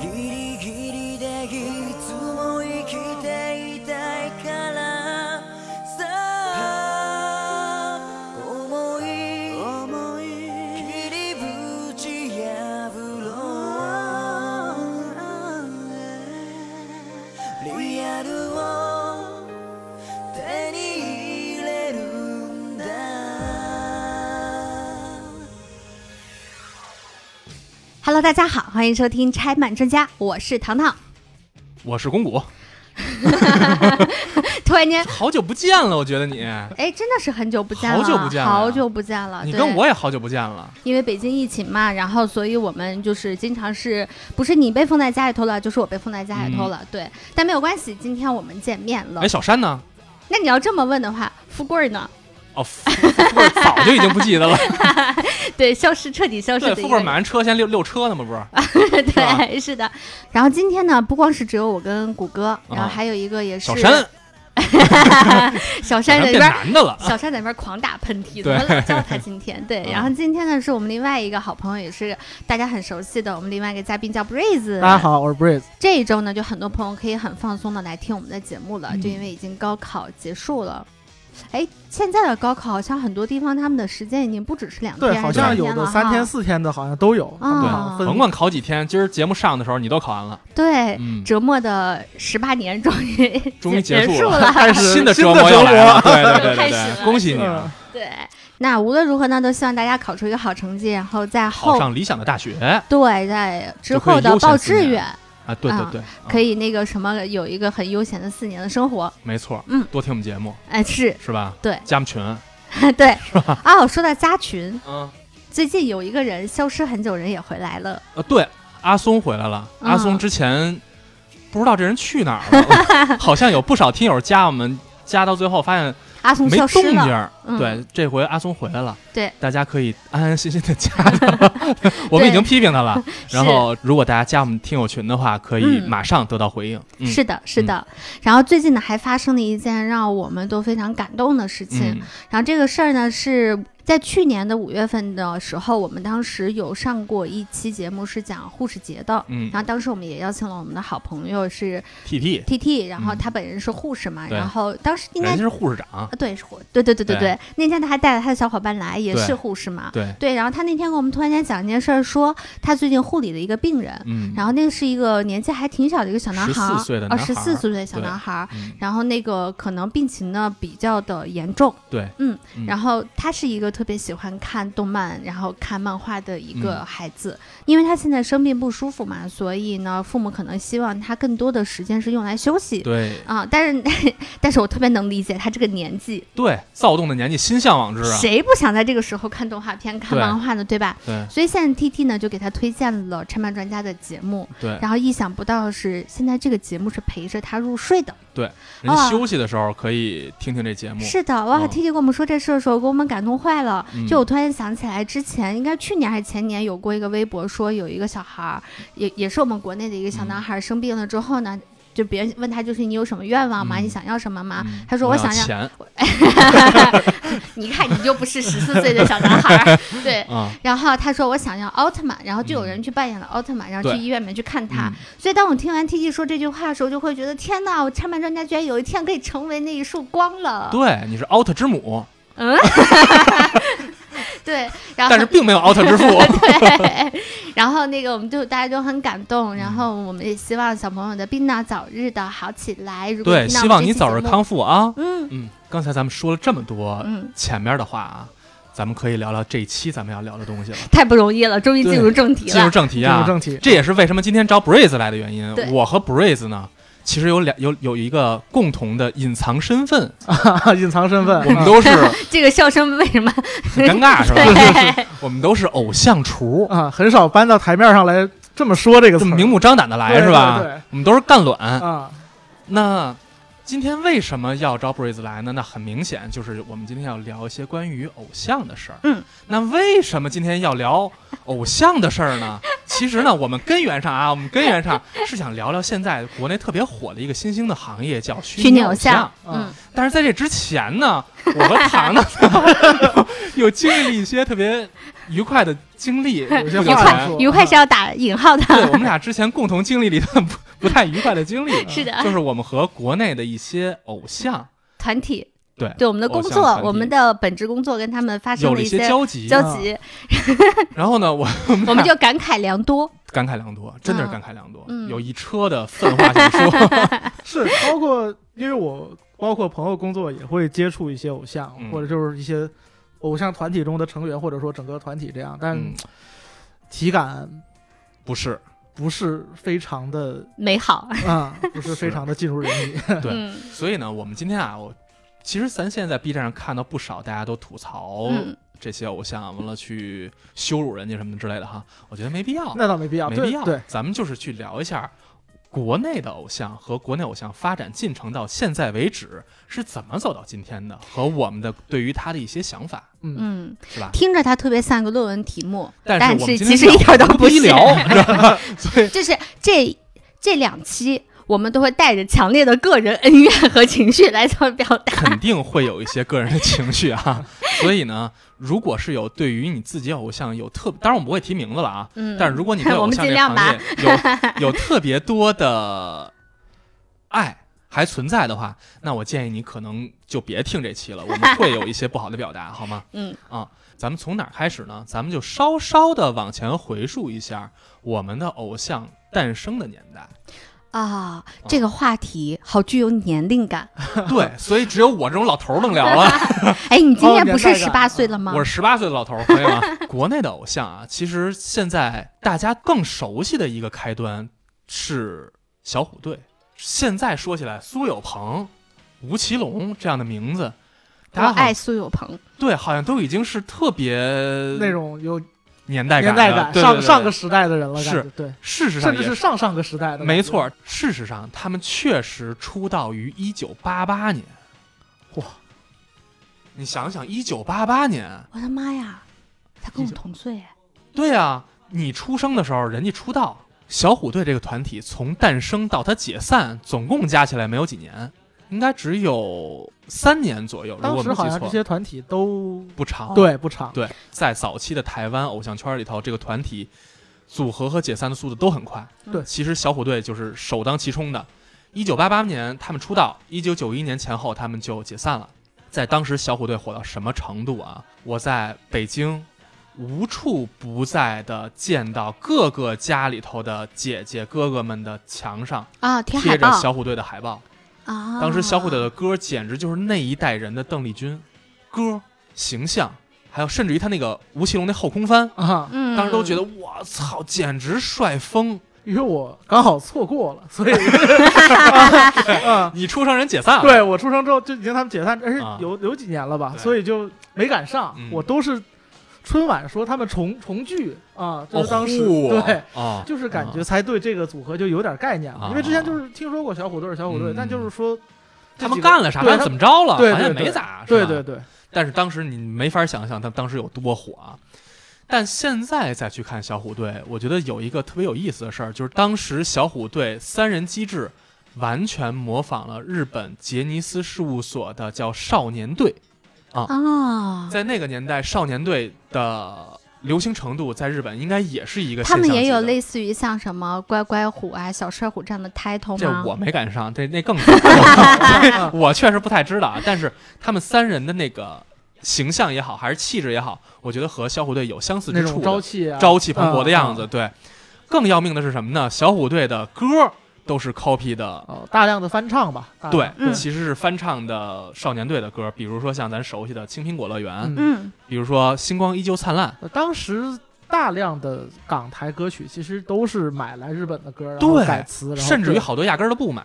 ギリギリでいつも生きていたいから。さあ思い思い切り縁破ろう。リアルを手に入れるんだ。Hello，大家好，欢迎收听拆漫专家，我是糖糖。我是公谷，突然间，好久不见了，我觉得你，哎，真的是很久不见了，好久不见了好久不见了。你跟我也好久不见了。因为北京疫情嘛，然后所以我们就是经常是不是你被封在家里头了，就是我被封在家里头了。对，但没有关系，今天我们见面了。嗯哎，小山呢？那你要这么问的话，富贵儿呢？哦，富早就已经不记得了。对，消失，彻底消失对。富贵买完车先溜溜车呢吗？不是？对，是的。然后今天呢，不光是只有我跟谷歌，然后啊还有一个也是小山，小 小山在那边男的了。小山在那边狂打喷嚏，对怎么老叫他今天？对，嗯然后今天呢是我们另外一个好朋友，也是大家很熟悉的，我们另外一个嘉宾叫 Breeze。大家。好，我是 Breeze。这一周呢，就很多朋友可以很放松的来听我们的节目了，嗯就因为已经高考结束了。哎，现在的高考好像很多地方他们的时间已经不只是两天，对，好像有的三天四天的，好像都有。对甭管考几天，今儿节目上的时候你都考完了，对。嗯，折磨的十八年终于 终于结结束了了，开始新的新折磨要的折磨来了。对对 对恭喜你嗯啊，对。那无论如何呢，都希望大家考出一个好成绩，然后在后考上理想的大学对在之后的报志愿。啊！对对对，可以那个什么，有一个很悠闲的四年的生活。没错，嗯多听我们节目哎，是是吧？对加我们群，对。哦，说到加群，嗯，最近有一个人消失很久，人也回来了。呃，对，阿松回来了。嗯阿松之前不知道这人去哪儿了，好像有不少听友加我们，加到最后发现阿松没。动静儿。嗯对，这回阿松回来了。对，大家可以安安心心的加他。我们已经批评他了。然后，如果大家加我们听友群的话，可以嗯马上得到回应。嗯，是的，是的。然后最近呢，还发生了一件让我们都非常感动的事情。嗯然后这个事儿呢，是在去年的五月份的时候，我们当时有上过一期节目，是讲护士节的。嗯然后当时我们也邀请了我们的好朋友是，T T，T T，然后嗯他本人是护士嘛，对然后当时应该是护士长啊，。对，是护，对对对对对对。那天他还带了他的小伙伴来，也是护士嘛。对，对，然后他那天跟我们突然间讲一件事儿，说他最近护理的一个病人，嗯，然后那个是一个年纪还挺小的一个小男孩儿，14岁的啊，男孩儿十四岁的小男孩然后那个可能病情呢比较的严重，对，嗯，嗯然后他是一个特别喜欢看动漫，然后看漫画的一个嗯孩子，因为他现在生病不舒服嘛，所以呢，父母可能希望他更多的时间是用来休息。对啊，但是 但是我特别能理解他这个年纪，对，躁动的年纪，心向往之啊。谁不想在这个时候看动画片、看漫画呢？对吧？对所以现在 T T 呢就给他推荐了拆漫专家的节目，对，然后意想不到的是，现在这个节目是陪着他入睡的。人啊休息的时候可以听听这节目。是的，哇嗯！T T 跟我们说这事的时候，给我们感动坏了。嗯就我突然想起来，之前应该去年还是前年有过一个微博，说有一个小孩儿，也也是我们国内的一个小嗯男孩儿生病了之后呢。就别人问他，就是你有什么愿望吗？嗯你想要什么吗？嗯他说我想要，钱 你看你就不是十四岁的小男孩儿，对。啊，然后他说我想要奥特曼，然后就有人去扮演了奥特曼，然后去医院里面去看他。嗯所以当我听完 T T 说这句话的时候，就会觉得天哪，我拆漫专家居然有一天可以成为那一束光了。对，你是奥特之母，嗯，对，然后但是并没有 out 之父。对，然后那个我们就大家都很感动，然嗯后我们也希望小朋友的病呢早日的好起来。如果对，希望你早日。康复啊。嗯嗯，刚才咱们说了这么多嗯，前面的话啊，咱们可以聊聊这一期咱们要聊的东西了。太不容易了，终于进入正题了进入。正题啊，进入正题。这也是为什么今天找 Breeze 来的原因对。我和 Breeze 呢，其实有两有有一个共同的隐藏身份，隐藏身份，我们都是 这个笑声为什么？很尴尬是吧？对，我们都是偶像厨，啊，很少搬到台面上来这么说这个词，这么明目张胆的来是吧？对对我们都是干卵。啊，那今天为什么要招 Breeze 来呢？那很明显就是我们今天要聊一些关于偶像的事儿。嗯，那为什么今天要聊偶像的事儿呢？其实呢，我们根源上啊，我们根源上是想聊聊现在国内特别火的一个新兴的行业，叫虚虚拟偶偶像。嗯，但是在这之前呢，我和糖糖 又经历了一些特别愉快的经历，有些不久话前说愉快是要打引号的，对我们俩之前共同经历了一段不不太愉快的经历，是的。就是我们和国内的一些偶像，团体。对对我们的工作我们的本职工作跟他们发生了一些些交集，交集，然后呢，我我们就感慨良多。感慨良多，真的是嗯感慨良多，嗯。有一车的愤话想说，是包括因为我包括朋友工作也会接触一些偶像，嗯。或者就是一些偶像团体中的成员，或者说整个团体这样，但嗯，体感不是，不是非常的美好，啊，不是非常的尽如人意。对嗯所以呢，我们今天啊，我其实咱现在在 B 站上看到不少大家都吐槽嗯这些偶像，完了去羞辱人家什么之类的哈，我觉得没必要，那倒没必要，没必要。对对，咱们就是去聊一下国内的偶像和国内偶像发展进程到现在为止是怎么走到今天的，和我们的对于他的一些想法，嗯，嗯，是吧？听着它特别像个论文题目，但但是其实一点都不。医疗，就是这这两期，我们都会带着强烈的个人恩怨和情绪来做表达。肯定会有一些个人的情绪啊。所以呢，如果是有对于你自己偶像有特，当然我们不会提名字了啊。嗯，但是如果你 对偶像这行业有有特别多的爱还存在的话，那我建议你可能就别听这期了，我们会有一些不好的表达，好吗？嗯啊，咱们从哪儿开始呢？咱们就稍稍的往前回溯一下我们的偶像诞生的年代。啊，这个话题好具有年龄感。对，所以只有我这种老头儿能聊了。哎，你今哦年不是十八岁了吗？我是十八岁的老头儿，可以吗。国内的偶像啊，其实现在大家更熟悉的一个开端是小虎队。现在说起来，苏有朋、吴奇隆这样的名字，大家爱苏有朋。对，好像都已经是特别那种有年代感年代感，上上个时代的人了，是对，事实上也甚至是上上个时代的，没错。。事实上，他们确实出道于一九八八年。哇！你想想，一九八八年，我的妈呀，他跟我19同岁哎。对啊，你出生的时候，人家出道。小虎队这个团体从诞生到它解散，总共加起来没有几年，应该只有三年左右。如当时好像这些团体都不长。对不长，对，在早期的台湾偶像圈里头，这个团体组合和解散的速度都很快。对其实小虎队就是首当其冲的。一九八八年他们出道，一九九一年前后他们就解散了。在当时，小虎队火到什么程度啊？我在北京无处不在的见到各个家里头的姐姐哥哥们的墙上啊，贴着小虎队的海报。啊。当时小虎队的歌简直就是那一代人的邓丽君，歌形象，还有甚至于他那个吴奇隆那后空翻，啊，嗯，当时都觉得我操，简直帅疯！因为我刚好错过了，所以啊，你出生人解散了，对我出生之后就已经他们解散，而且啊有有几年了吧，所以就没赶上嗯。我都是春晚说他们重重聚啊，就哦，是当时嚯对。啊，就是感觉才对这个组合就有点概念了，啊因为之前就是听说过小虎队小虎队嗯，但就是说他们干了啥，怎么着了，对好像没咋，对对对，但是当时你没法想象他当时有多火啊。但现在再去看小虎队，我觉得有一个特别有意思的事儿，就是当时小虎队三人机制完全模仿了日本杰尼斯事务所的叫少年队。啊，在那个年代，少年队的流行程度在日本应该也是一个他们也有类似于像什么乖乖虎啊、小帅虎这样的 title 吗？这我没赶上，这那更早 我确实不太知道啊。但是他们三人的那个形象也好，还是气质也好，我觉得和小虎队有相似之处的，朝气啊，朝气蓬勃的样子。对，更要命的是什么呢？小虎队的歌都是 copy 的。哦，大量的翻唱吧，大对，嗯。其实是翻唱的少年队的歌，比如说像咱熟悉的《青苹果乐园》嗯。嗯，比如说《星光依旧灿烂》，呃当时大量的港台歌曲其实都是买来日本的歌，然后对改词，然后甚至于对好多压根儿都不买。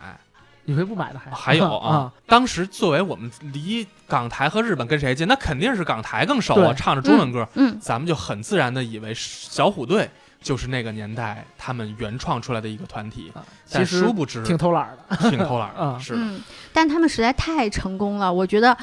你会不买的还？还有啊啊，，当时作为我们离港台和日本跟谁近，那肯定是港台更熟啊，对。唱着中文歌，嗯，咱们就很自然的以为小虎队就是那个年代他们原创出来的一个团体，啊其实殊不知挺偷懒儿的，挺偷懒儿的，啊是，嗯，但他们实在太成功了，我觉得。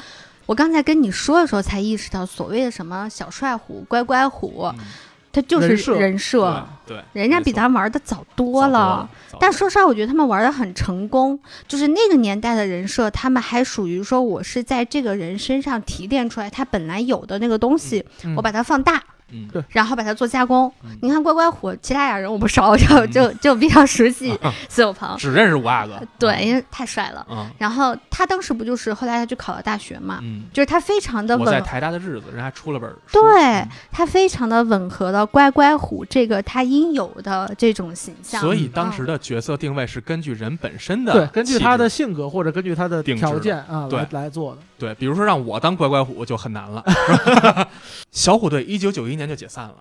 我刚才跟你说的时候才意识到，所谓的什么小帅虎、乖乖虎，嗯他就是人设人设，对，对人家比咱玩的早早多了。。但说实话，我觉得他们玩的很成功，就是那个年代的人设，他们还属于说我是在这个人身上提炼出来他本来有的那个东西，嗯我把它放大，嗯，对。然后把它做加工。嗯。你看乖乖虎，其他俩人我不熟，就就 就比较熟悉苏有朋，只认识五阿哥。对，因为太帅了。嗯。然后他当时不就是后来他去考了大学嘛，嗯，就是他非常的我在吻，台大的日子，人还出了本书。对他非常的吻合了乖乖虎这个他应有的这种形象。所以当时嗯的角色定位是根据人本身的对，根据他的性格或者根据他的条件啊对。来来做的。质对，比如说让我当乖乖虎就很难了。是 吧小虎队一九九一年就解散了，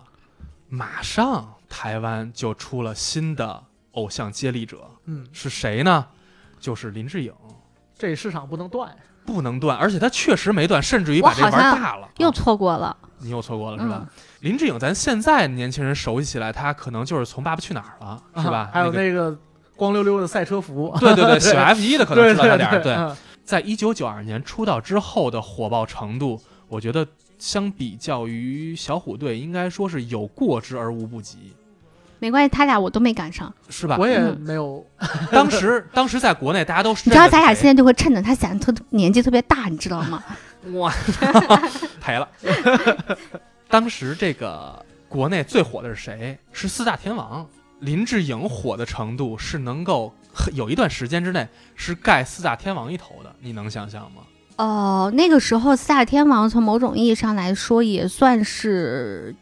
马上台湾就出了新的偶像接力者，嗯，是谁呢？就是林志颖。这市场不能断。不能断，而且他确实没断，甚至于把这我好像玩大了。又啊错过了，你又错过了是吧？嗯林志颖，咱现在年轻人熟悉起来，他可能就是从《爸爸去哪儿》了，是吧？啊还有那个光溜溜的赛车服，对对对，喜欢 F 一的可能知道他对点儿。对，嗯在一九九二年出道之后的火爆程度，我觉得相比较于小虎队，应该说是有过之而无不及，没关系，他俩我都没赶上。是吧我？也嗯没有，当时当时在国内大家都你知道咱俩现在在就会趁着他显得特年纪特别大，你知道吗？哇赔了。当时这个国内最火的是谁？是四大天王。林志颖火的程度是能够有一段时间之内是盖四大天王一头的，你能想象吗？哦，那个时候四大天王从某种意义上来说也算是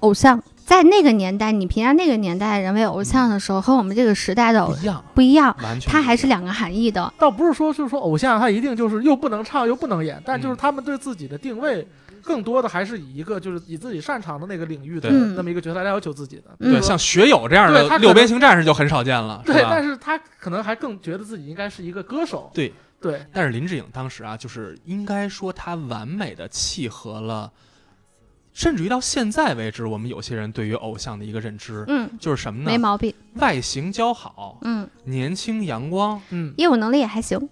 偶像，在那个年代，你评价那个年代的人为偶像的时候，和我们这个时代的偶不一样，不一样，完全它还是两个含义的。倒不是说就是说偶像他一定就是又不能唱又不能演，但嗯就是他们对自己的定位。更多的还是以一个就是以自己擅长的那个领域的那么一个角色来要求自己的，嗯对，像学友这样的六边形战士就很少见了，对，但？是他可能还更觉得自己应该是一个歌手，对对，但是林志颖当时啊，就是应该说他完美的契合了，甚至于到现在为止，我们有些人对于偶像的一个认知，嗯，就是什么呢？没毛病。外形姣好，嗯，年轻阳光，嗯，业务能力也还行。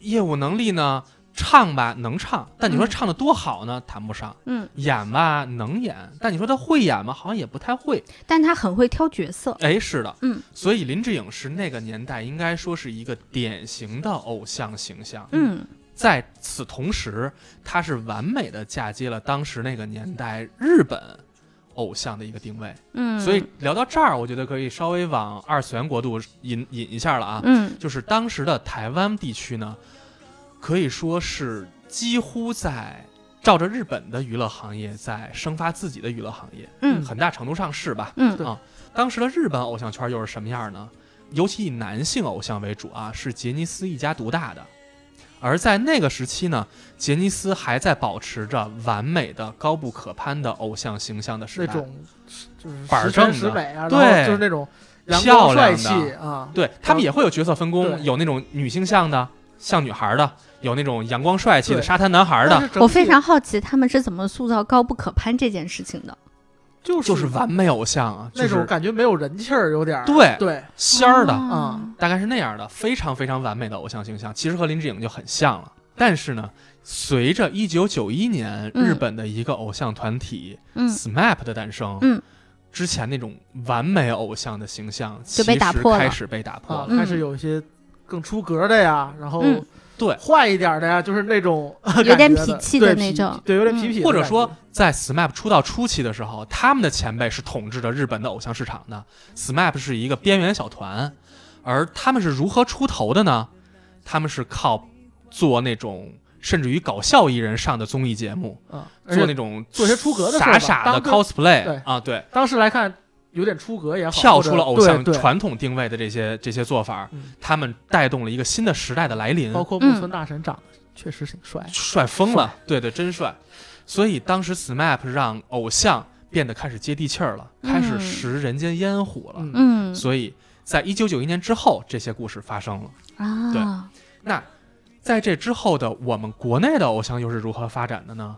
业务能力呢，唱吧能唱，但你说嗯唱的多好呢，谈不上。嗯，演吧能演，但你说他会演吗？好像也不太会。但他很会挑角色。哎，是的，嗯，所以林志颖是那个年代应该说是一个典型的偶像形象。嗯在此同时，他是完美的嫁接了当时那个年代日本偶像的一个定位。嗯，所以聊到这儿，我觉得可以稍微往二次元国度引引一下了啊。嗯就是当时的台湾地区呢，可以说是几乎在照着日本的娱乐行业在生发自己的娱乐行业，嗯很大程度上是吧？嗯啊，当时的日本偶像圈又是什么样呢？尤其以男性偶像为主啊，是杰尼斯一家独大的。而在那个时期呢，杰尼斯还在保持着完美的、高不可攀的偶像形象的时代。那种就是板儿十全正的十美啊，对就是那种漂亮帅亮气的啊，对他们也会有角色分工，有那种女性向的，像女孩的；有那种阳光帅气的沙滩男孩的，我非常好奇他们是怎么塑造高不可攀这件事情的。就是就是完美偶像啊，就那种是感觉没有人气儿，有点儿对对，仙儿的，嗯。大概是那样的，非常非常完美的偶像形象，其实和林志颖就很像了。但是呢，随着一九九一年嗯。日本的一个偶像团体、嗯。SMAP 的诞生，嗯。之前那种完美偶像的形象就被其实打破了。开始被打破了。，开始有一些更出格的呀，然后嗯对。坏一点的呀，就是那种 有点感觉痞气的那种。对，有点嗯。痞痞或者说，在 SMAP 出道初期的时候，他们的前辈是统治着日本的偶像市场的。SMAP 是一个边缘小团，而他们是如何出头的呢？他们是靠做那种甚至于搞笑艺人上的综艺节目，嗯，做那种做些出格的傻傻的 cosplay 对。啊，对，当时来看有点出格也好，跳出了偶像传统定位的这些这些做法嗯，他们带动了一个新的时代的来临，包括木村大神长得确实挺帅，帅疯了，对对，真帅。所以当时 SMAP 让偶像变得开始接地气儿了，开始嗯食人间烟火了。嗯。嗯。所以在一九九一年之后，这些故事发生了。啊，对。那在这之后的我们国内的偶像又是如何发展的呢？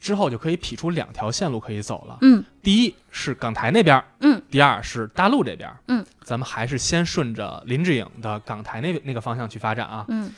之后就可以匹出两条线路可以走了。嗯第一是港台那边儿，嗯，第二是大陆这边儿，嗯，咱们还是先顺着林志颖的港台那那个方向去发展啊。嗯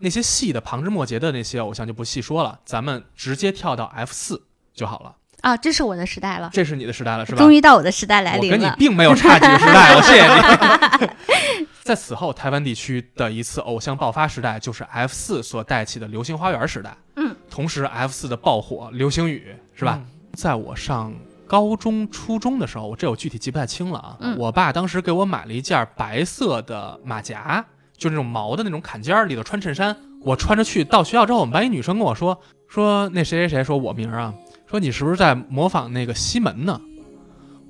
那些细的旁枝末节的那些偶像就不细说了，咱们直接跳到 F 四就好了。啊，这是我的时代了，这是你的时代了，是吧？终于到我的时代来临了我跟你。并没有差几个时代，我谢谢你。在此后，台湾地区的一次偶像爆发时代，就是 F 四所带起的《流星花园》时代。嗯，同时 F 四的爆火，《流星雨》是吧？嗯？在我上高中、初中的时候，我这我具体记不太清了啊。嗯我爸当时给我买了一件白色的马甲，就那种毛的那种坎肩儿，里头穿衬衫。我穿着去到学校之后，我们班一女生跟我说说那谁谁谁说我名儿啊，说你是不是在模仿那个西门呢？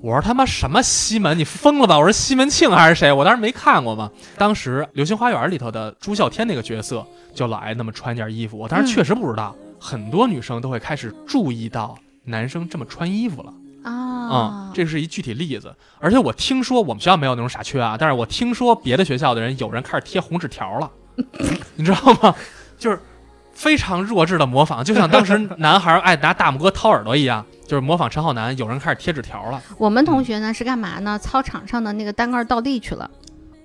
我说他妈什么西门？你疯了吧？我说西门庆还是谁？我当时没看过嘛。当时《流星花园》里头的朱孝天那个角色就老爱那么穿件衣服，我当时确实不知道，很多女生都会开始注意到男生这么穿衣服了。啊嗯，，这是一具体例子。而且我听说我们学校没有那种傻缺啊，但是我听说别的学校的人有人开始贴红纸条了，你知道吗？就是非常弱智的模仿，就像当时男孩爱拿大拇哥掏耳朵一样，就是模仿陈浩南，有人开始贴纸条了。我们同学呢是干嘛呢？操场上的那个单杠倒地去了。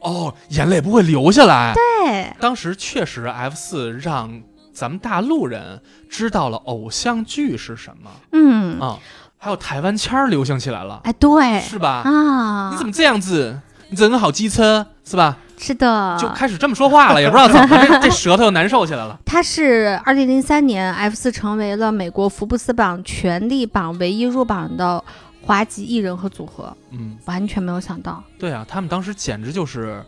哦，眼泪不会流下来。对，当时确实 F 四让咱们大陆人知道了偶像剧是什么嗯，啊、还有台湾腔流行起来了，哎，对是吧？啊，你怎么这样子？你人好机车是吧？是的？就开始这么说话了，也不知道怎么，这这 舌头又难受起来了。他是二零零三年 F 四成为了美国福布斯榜权力榜唯一入榜的华籍艺人和组合，嗯，完全没有想到，对啊，他们当时简直就是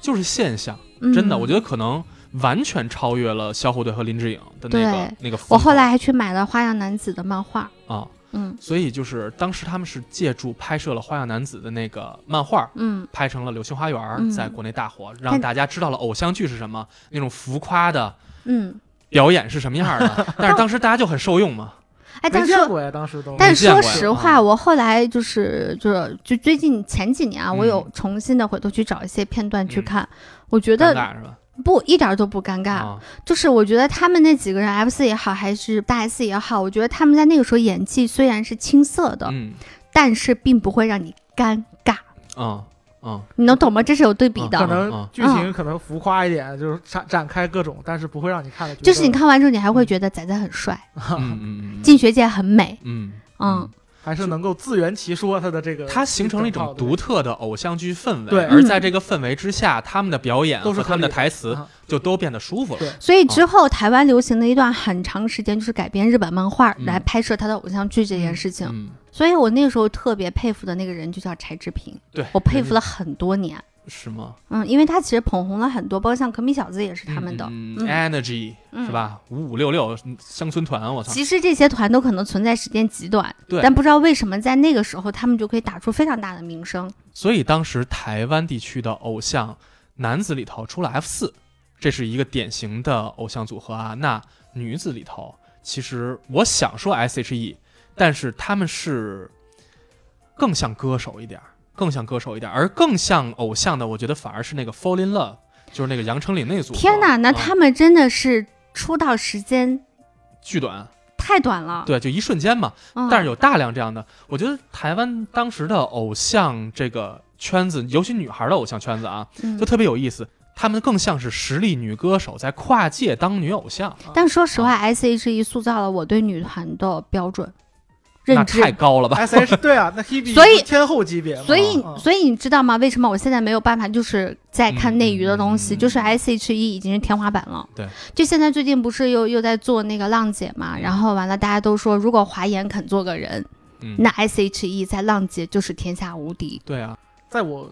就是现象，嗯、真的，我觉得可能完全超越了小虎队和林志颖的那个那个。我后来还去买了《花样男子》的漫画，啊，嗯所以就是当时他们是借助拍摄了《花样男子》的那个漫画。嗯，拍成了《流星花园》，嗯在国内大火，让大家知道了偶像剧是什么，那种浮夸的嗯，表演是什么样的。但是当时大家就很受用嘛。哎，但是没见过呀，当时都。但是说实话，啊我后来就是就是就最近前几年啊，我有嗯重新的回头去找一些片段去嗯看，我觉得是吧？不一点儿都不尴尬，啊，就是我觉得他们那几个人 F 四也好，还是大 S 也好，我觉得他们在那个时候演技虽然是青涩的，嗯但是并不会让你尴尬，嗯嗯，你能懂吗？这是有对比的。可嗯能剧情可能浮夸一点，就是展展开各种，但是不会让你看的。就是你看完之后，你还会觉得仔仔很帅，嗯嗯嗯进学界很美，嗯嗯，还是能够自圆其说，他的这个他形成了一种独特的偶像剧氛围，对而在这个氛围之下，他们的表演都是和他们的台词啊就都变得舒服了。对所以之后台湾流行的一段很长时间，就是改编日本漫画嗯来拍摄他的偶像剧这件事情。嗯，所以我那个时候特别佩服的那个人就叫柴智屏，对，我佩服了很多年。是吗？嗯，因为他其实捧红了很多，包括像可米小子也是他们的。嗯嗯 Energy 嗯是吧？五五六六乡村团，我操！其实这些团都可能存在时间极短，对但不知道为什么在那个时候他们就可以打出非常大的名声。所以当时台湾地区的偶像男子里头出了 F 四，这是一个典型的偶像组合啊。那女子里头，其实我想说 S.H.E，但是他们是更像歌手一点儿，更像歌手一点，而更像偶像的，我觉得反而是那个 Fall in Love，就是那个杨丞琳那组。天哪，那啊他们真的是出道时间巨短，太短了。对，就一瞬间嘛。嗯，但是有大量这样的，我觉得台湾当时的偶像这个圈子，尤其女孩的偶像圈子啊，嗯就特别有意思。他们更像是实力女歌手在跨界当女偶像，但说实话啊，S.H.E 塑造了我对女团的标准那认知太。高了吧？S H 对啊，那 Hebe 所以天后级别，所以，嗯所以你知道吗？为什么我现在没有办法，就是在看内娱的东西，嗯就是 S.H.E 已经是天花板了。对，就现在最近不是又又在做那个浪姐嘛，然后完了，大家都说如果华研肯做个人，嗯，那 S.H.E 在浪姐就是天下无敌。对啊，在我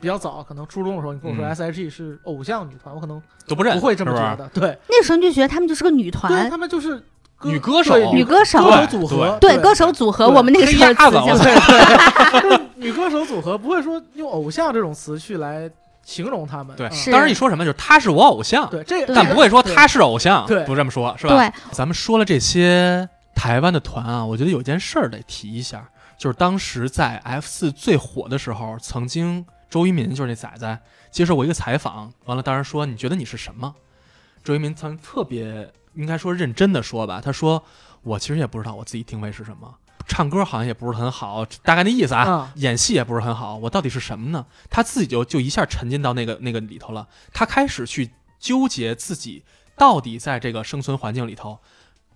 比较早，可能初中的时候，你跟我说嗯 S H E 是偶像女团，我可能都不认，不会这么觉得。对，那时候你就觉得他们就是个女对团，他们就是歌女歌手女歌手歌手组合，对歌手组合，我们那个时候黑鸭子词叫我对对，女歌手组合不会说用偶像这种词去来形容他们。对当时一说什么就是他是我偶像，对这个，但不会说对他是偶像，对。不这么说，是吧？对，咱们说了这些台湾的团啊，我觉得有件事儿得提一下，就是当时在 F 四最火的时候，曾经周渝民就是那仔仔接受过一个采访，完了当时说你觉得你是什么？周渝民曾特别应该说认真的说吧，他说我其实也不知道我自己定位是什么，唱歌好像也不是很好，大概那意思啊。啊，演戏也不是很好，我到底是什么呢？他自己就就一下沉浸到那个那个里头了，他开始去纠结自己到底在这个生存环境里头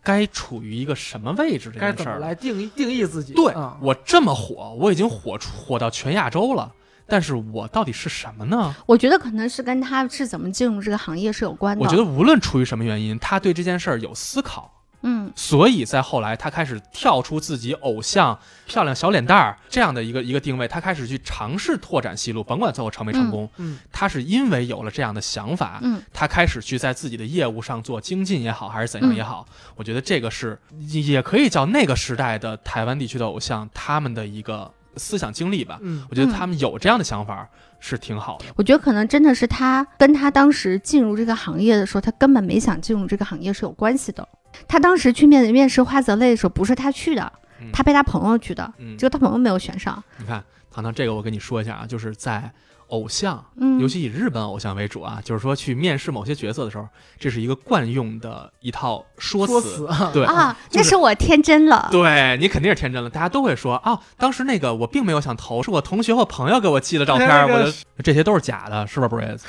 该处于一个什么位置这件事。来定义定义自己？对、啊，我这么火，我已经火出火到全亚洲了，但是我到底是什么呢？我觉得可能是跟他是怎么进入这个行业是有关的。我觉得无论出于什么原因，他对这件事儿有思考。嗯所以在后来，他开始跳出自己偶像漂亮小脸蛋儿这样的一个一个定位，他开始去尝试拓展戏路，甭管最后成没成功，嗯他是因为有了这样的想法，嗯他开始去在自己的业务上做精进也好，还是怎样也好，我觉得这个是也也可以叫那个时代的台湾地区的偶像他们的一个思想经历吧。嗯我觉得他们有这样的想法是挺好的。我觉得可能真的是他跟他当时进入这个行业的时候，他根本没想进入这个行业是有关系的。他当时去面面试花泽类的时候，不是他去的，嗯他被他朋友去的，嗯，结果他朋友没有选上。你看，糖糖，这个我跟你说一下啊，就是在偶像，嗯，尤其以日本偶像为主啊，就是说去面试某些角色的时候，这是一个惯用的一套说辞。说辞啊，对，啊，就是那是我天真了。对你肯定是天真了，大家都会说啊，当时那个我并没有想投，是我同学或朋友给我寄的照片，那个我就这些都是假的，是吧，Breeze？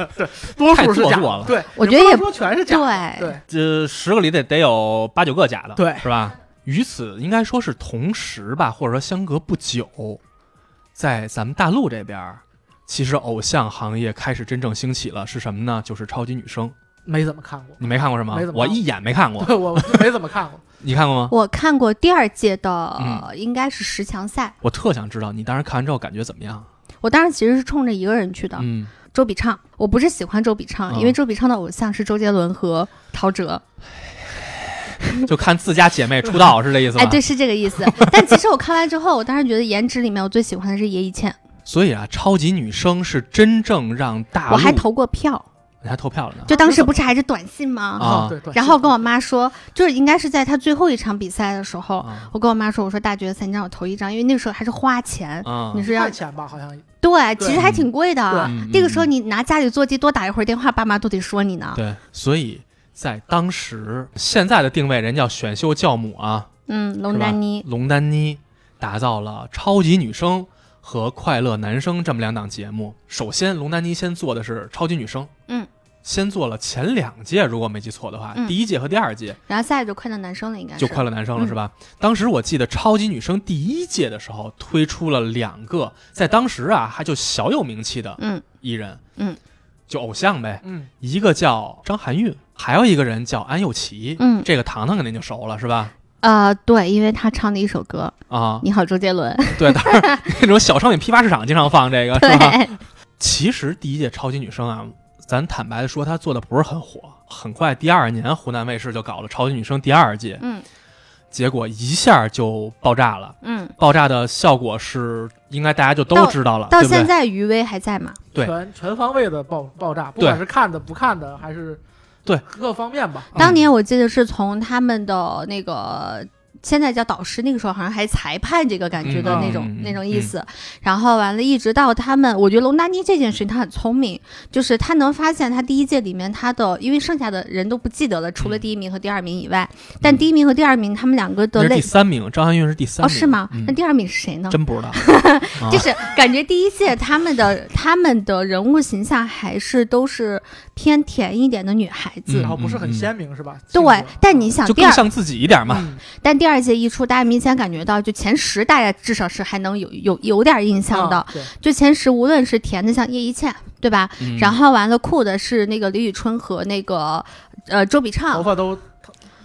多数是假太做作了，对，我觉得也不说全是假的，对对，这十个里得得有八九个假的，对是吧？与此应该说是同时吧，或者说相隔不久，在咱们大陆这边儿，其实偶像行业开始真正兴起了，是什么呢？就是超级女声。没怎么看过，你没看过是吗没怎？么我一眼没看过，对我没怎么看过。你看过吗？我看过第二届的，嗯应该是十强赛。我特想知道你当时看完之后感觉怎么样？我当时其实是冲着一个人去的，嗯，周笔畅。我不是喜欢周笔畅，嗯因为周笔畅的偶像是周杰伦和陶喆。就看自家姐妹出道是这意思吗？哎，对，是这个意思。但其实我看完之后，我当时觉得颜值里面我最喜欢的是叶一茜，所以啊，超级女声是真正让大陆我还投过票。你还投票了呢？就当时不是还是短信吗？啊对对。然后跟我妈说，就是应该是在她最后一场比赛的时候，啊我跟我妈说，我说大决赛你让我投一张，因为那时候还是花钱，啊你是要钱吧，好像对，对其实还挺贵的。嗯那个时候你拿家里座机多打一会儿电话，爸妈都得说你呢。对，所以在当时现在的定位，人叫选秀教母啊，嗯，龙丹妮，龙丹妮打造了超级女声和快乐男生这么两档节目。首先，龙丹妮先做的是超级女声，嗯，先做了前两届，如果没记错的话，嗯。第一届和第二届。然后下一就快乐男生了，应该是。就快乐男生了，嗯。是吧？当时我记得超级女声第一届的时候推出了两个，在当时啊还就小有名气的嗯。艺人，嗯，就偶像呗，嗯，一个叫张含韵，还有一个人叫安又琪，嗯。这个糖糖肯定就熟了，是吧？呃，对，因为他唱的一首歌啊《你好，周杰伦 》，对，当然 那种小商品批发市场经常放这个，是吧？对，其实第一届超级女声啊，咱坦白的说，它做的不是很火。很快，第二年湖南卫视就搞了超级女声第二届，嗯结果一下就爆炸了。嗯，爆炸的效果是，应该大家就都知道了，到现在余威还在吗？对全全方位的爆爆炸，不管是看的不看的，还是对各方面吧。当年我记得是从他们的那个。现在叫导师，那个时候好像还裁判这个感觉的嗯那种、那种意思，然后完了，一直到他们，我觉得龙丹妮这件事情他很聪明，就是他能发现他第一届里面他的，因为剩下的人都不记得了，除了嗯第一名和第二名以外，但第一名和第二名他们两个的第三名，张含韵是第三名。哦是吗？嗯那第二名是谁呢？真不知道，啊就是感觉第一届他们的他们的人物形象还是都是偏甜一点的女孩子，然后不是很鲜明是吧？对。但你想就第二，更像自己一点嘛。嗯但第二届一出，大家明显感觉到，就前十大家至少是还能有有有点印象的。就前十，无论是甜的像叶一茜，对吧？嗯。然后完了酷的是那个李宇春和那个呃周笔畅。头畅，发都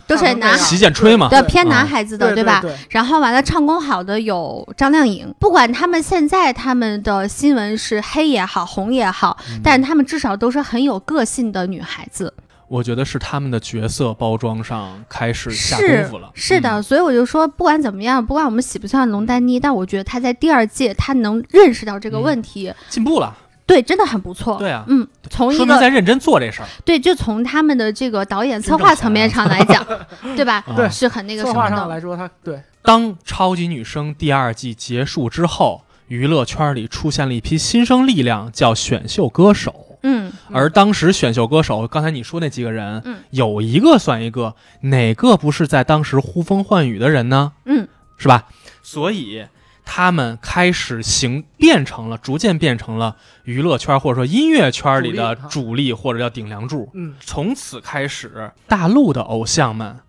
都是男孩洗剪吹嘛，对偏男啊孩子的，对吧？然后完了，唱功好的有张靓颖，不管他们现在他们的新闻是黑也好，红也好，嗯。但他们至少都是很有个性的女孩子。我觉得是他们的角色包装上开始下功夫了。是的，嗯，所以我就说，不管怎么样，不管我们喜不喜欢龙丹妮，但我觉得她在第二届她能认识到这个问题，进步了。对，真的很不错。对啊，嗯，从一说明个在认真做这事儿。对，就从他们的这个导演策划层面上来讲，对吧？啊对是很那个策什么的。划上来说，他对当超级女声第二季结束之后，娱乐圈里出现了一批新生力量，叫选秀歌手。嗯，而当时选秀歌手，刚才你说那几个人，嗯有一个算一个，哪个不是在当时呼风唤雨的人呢？嗯，是吧？所以他们开始形变成了，逐渐变成了娱乐圈或者说音乐圈里的主力或者叫顶梁柱。嗯从此开始，大陆的偶像们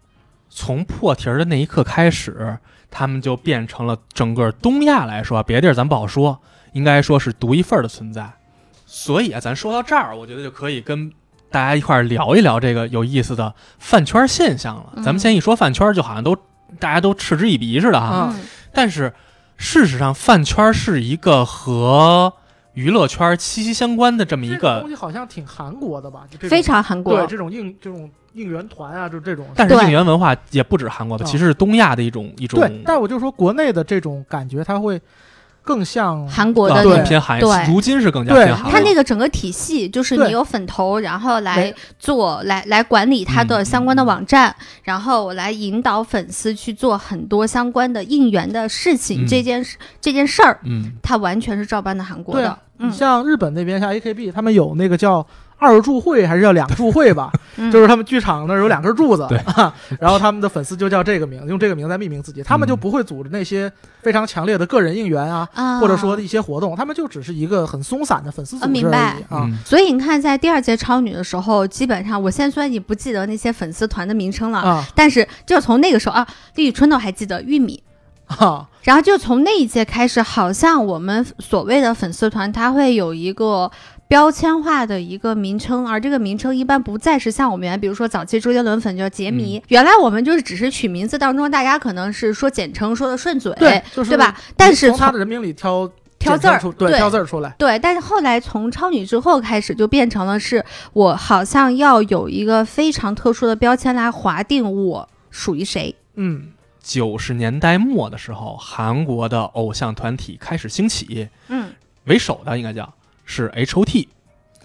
从破题儿的那一刻开始，他们就变成了整个东亚来说，别的地儿咱不好说，应该说是独一份儿的存在。所以啊，咱说到这儿，我觉得就可以跟大家一块儿聊一聊这个有意思的饭圈现象了。嗯咱们先一说饭圈，就好像都大家都嗤之以鼻似的哈。但是事实上，饭圈是一个和娱乐圈息息相关的这么一这个东西好像挺韩国的吧？就这种非常韩国对，这种应这种应援团啊，就这种。但是应援文化也不止韩国吧，啊其实是东亚的一种一种，对，但我就说国内的这种感觉，它会更像韩国的那更偏韩，对。如今是更加对偏韩了。它那个整个体系就是你有粉头，然后来做来来管理它的嗯相关的网站，然后我来引导粉丝去做很多相关的应援的事情。嗯。这件事这件事儿，嗯，它完全是照搬的韩国的。嗯。像日本那边，像 AKB，他们有那个叫二柱会还是叫两柱会吧？嗯，就是他们剧场那儿有两根柱子，对。啊，然后他们的粉丝就叫这个名，用这个名来命名自己，他们就嗯不会组织那些非常强烈的个人应援啊，啊，或者说一些活动，他们就只是一个很松散的粉丝组织而啊明白。已啊。嗯。所以你看，在第二届超女的时候，基本上我现在虽然已不记得那些粉丝团的名称了，啊。但是就从那个时候啊，李宇春都还记得玉米。啊，然后就从那一届开始，好像我们所谓的粉丝团，它会有一个标签化的一个名称，而这个名称一般不再是像我们原来，比如说早期周杰伦粉叫杰迷，原来我们就是只是取名字当中，大家可能是说简称，说的顺嘴，对，就是对吧？但是从从他的人名里挑挑字儿出，对，挑字儿出来，对，但是后来从超女之后开始，就变成了是我好像要有一个非常特殊的标签来划定我属于谁。嗯，九十年代末的时候，韩国的偶像团体开始兴起，嗯。为首的应该叫是 H.O.T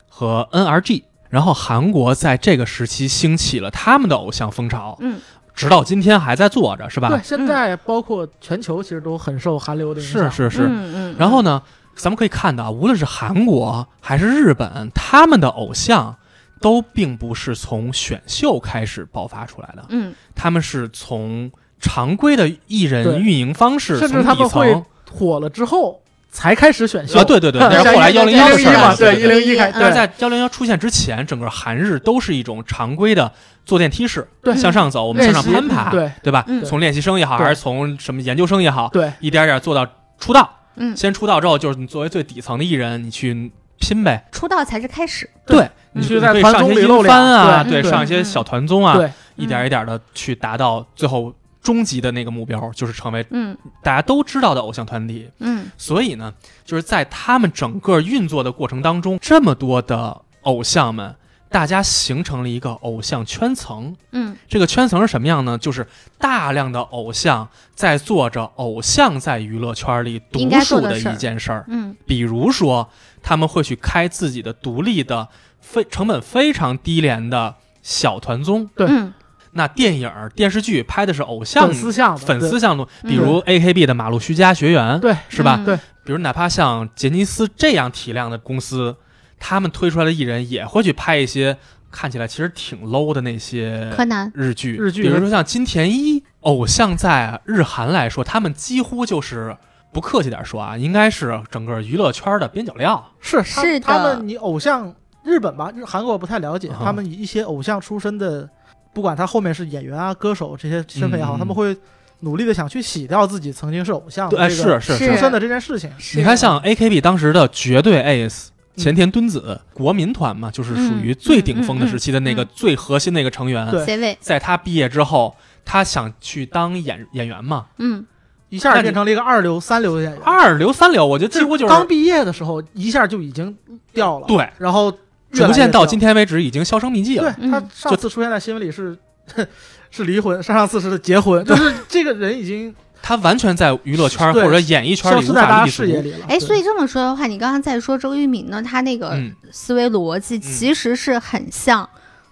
和 N.R.G。然后韩国在这个时期兴起了他们的偶像风潮，嗯，直到今天还在做着，是吧？对，现在包括全球其实都很受韩流的影响，是是是。嗯嗯。然后呢，咱们可以看到，无论是韩国还是日本，他们的偶像都并不是从选秀开始爆发出来的，嗯，他们是从常规的艺人运营方式，甚至从底他们会层火了之后才开始选秀啊，对对对，那是后来幺零幺的事101儿了。嘛，对，一零一开，但是在幺零幺出现之前，整个韩日都是一种常规的坐电梯式，对向上走，我们向上攀爬，对对吧？嗯从练习生也好，还是从什么研究生也好，对一点点做到出道。嗯先出道之后，就是你作为最底层的艺人，你去拼呗。出道才是开始。对，嗯你去在团可以上一些综里露音番啊，对，上一些小团综啊，对，一点一点的去达到最后终极的那个目标，就是成为嗯大家都知道的偶像团体。嗯所以呢，就是在他们整个运作的过程当中，这么多的偶像们，大家形成了一个偶像圈层。嗯这个圈层是什么样呢？就是大量的偶像在做着偶像在娱乐圈里独属的一件事儿，嗯比如说他们会去开自己的独立的、非成本非常低廉的小团综。对嗯那电影、电视剧拍的是偶像粉丝向的粉丝对向度，嗯比如 A.K.B 的《马路须加学员》，对是吧？嗯对比如哪怕像杰尼斯这样体量的公司，他们推出来的艺人也会去拍一些看起来其实挺 low 的那些柯南日剧，日剧比如说像金田一，偶像在日韩来说，他们几乎就是不客气点说啊，应该是整个娱乐圈的边角料。是是的他们你偶像日本吧，日韩国我不太了解，啊他们以一些偶像出身的，不管他后面是演员啊、歌手这些身份也好，嗯。他们会努力的想去洗掉自己曾经是偶像的对，哎这个是是是。是。出身的这件事情。你看，像 A.K.B 当时的绝对 ace 嗯。前田敦子，国民团嘛，就是属于最顶峰的时期的那个最核心的一个成员。对。在他毕业之后，他想去当演演员嘛，嗯。一下变成了一个二流、三流的演员，二流三流，我觉得几乎就是刚毕业的时候一下就已经掉了，对，然后逐渐到今天为止已经销声匿迹了。对他嗯上次出现在新闻里是 是离婚，上上次是结婚，就是这个人已经他完全在娱乐圈或者演艺圈里无消失在大家法立足。视野里了。哎，所以这么说的话，你刚刚在说周渝民呢，他那个嗯，思维逻辑其实是很像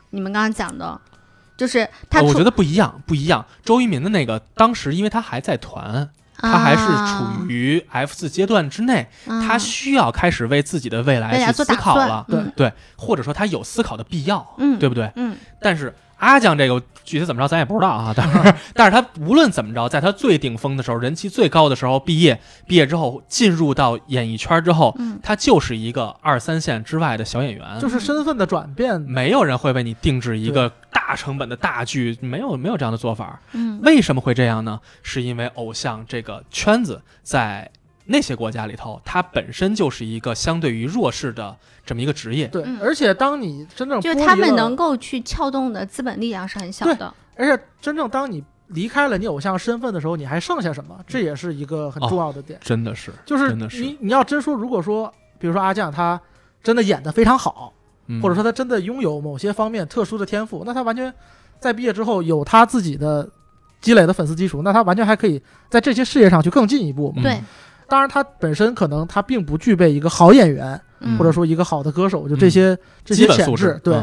你们刚刚讲的，就是他呃我觉得不一样，不一样。周渝民的那个当时，因为他还在团，他还是处于 F 四阶段之内，啊。他需要开始为自己的未来去思考了，对嗯对，或者说他有思考的必要，嗯对不对？嗯。但是阿酱这个具体怎么着咱也不知道啊，但是但是他无论怎么着，在他最顶峰的时候，人气最高的时候毕业，毕业之后进入到演艺圈之后，嗯他就是一个二三线之外的小演员，就是身份的转变。没有人会为你定制一个大成本的大剧，没有没有这样的做法。嗯为什么会这样呢？是因为偶像这个圈子在那些国家里头，它本身就是一个相对于弱势的这么一个职业。对嗯，而且当你真正就剥离他们能够去撬动的资本力量是很小对的。而且真正当你离开了你偶像身份的时候，你还剩下什么？这也是一个很重要的点。真的是，就是真的是你你要真说，如果说，比如说阿酱他真的演得非常好，嗯或者说他真的拥有某些方面特殊的天赋，那他完全在毕业之后有他自己的积累的粉丝基础，那他完全还可以在这些事业上去更进一步。嗯对，当然，他本身可能他并不具备一个好演员，嗯。或者说一个好的歌手，就这些、这些基本素质，。潜质对，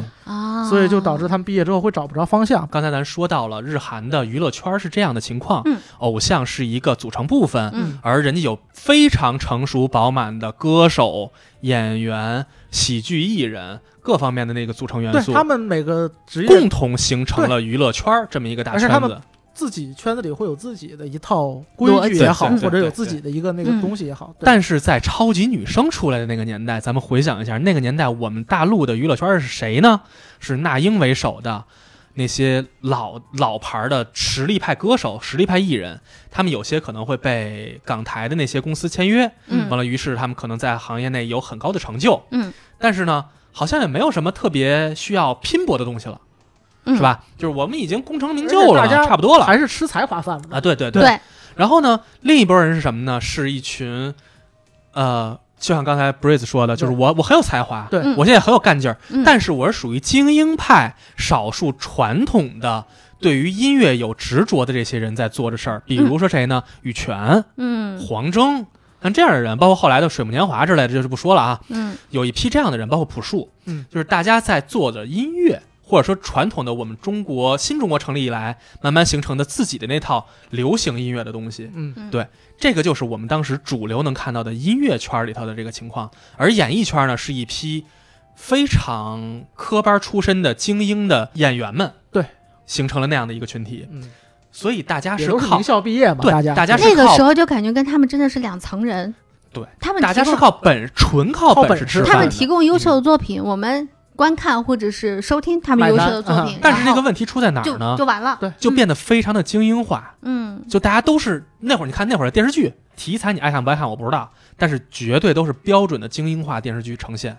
所以就导致他们毕业之后会找不着方向。刚才咱说到了日韩的娱乐圈是这样的情况，嗯。偶像是一个组成部分，嗯。而人家有非常成熟饱满的歌手、演员、喜剧艺人各方面的那个组成元素，对他们每个职业共同形成了娱乐圈儿这么一个大圈子。而且他们。自己圈子里会有自己的一套规矩也好，或者有自己的一个那个嗯东西也好。但是在超级女声出来的那个年代，咱们回想一下，那个年代我们大陆的娱乐圈是谁呢？是那英为首的那些老老牌的实力派歌手、实力派艺人，他们有些可能会被港台的那些公司签约，嗯。完了，于是他们可能在行业内有很高的成就，嗯。但是呢，好像也没有什么特别需要拼搏的东西了，嗯是？吧？就是我们已经功成名就了，大家差不多了还是吃才华饭的啊！对对对，然后呢，另一拨人是什么呢？是一群，呃，就像刚才 Breeze 说的，就是我我很有才华，对嗯我现在很有干劲儿，嗯但是我是属于精英派，少数传统的对于音乐有执着的这些人在做着事儿。比如说谁呢？羽泉、嗯黄征。像这样的人，包括后来的水木年华之类的，就是不说了啊。嗯有一批这样的人，包括朴树，嗯，就是大家在做的音乐，或者说传统的我们中国新中国成立以来，慢慢形成的自己的那套流行音乐的东西，嗯，嗯对这个就是我们当时主流能看到的音乐圈里头的这个情况。而演艺圈呢，是一批非常科班出身的精英的演员们，对，形成了那样的一个群体，嗯，所以大家是靠是名校毕业嘛，对大家大家是靠那个时候就感觉跟他们真的是两层人。对，他们大家是靠本纯靠靠本事吃饭他们。提供优秀的作品，我们观看或者是收听他们优秀的作品，但是这个问题出在哪儿呢就？完了。对就变得非常的精英化，嗯就大家都是那会儿，你看那会儿的电视剧题材，你爱看不爱看我不知道，但是绝对都是标准的精英化电视剧呈现。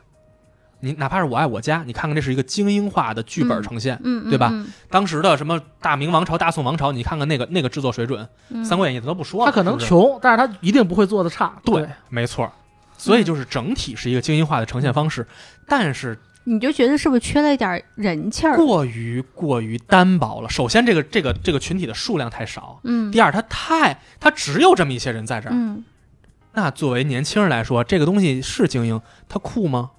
你哪怕是我爱我家，你看看这是一个精英化的剧本呈现。嗯，嗯对吧？嗯当时的什么大明王朝、大宋王朝，你看看那个那个制作水准，嗯三国演义》都不说了，他可能是是穷，但是他一定不会做的差。对，没错。所以就是整体是一个精英化的呈现方式，但是你就觉得是不是缺了一点人气儿？过于过于单薄了。首先，这个这个这个群体的数量太少；嗯第二，他太他只有这么一些人在这儿。嗯那作为年轻人来说，这个东西是精英，他酷吗？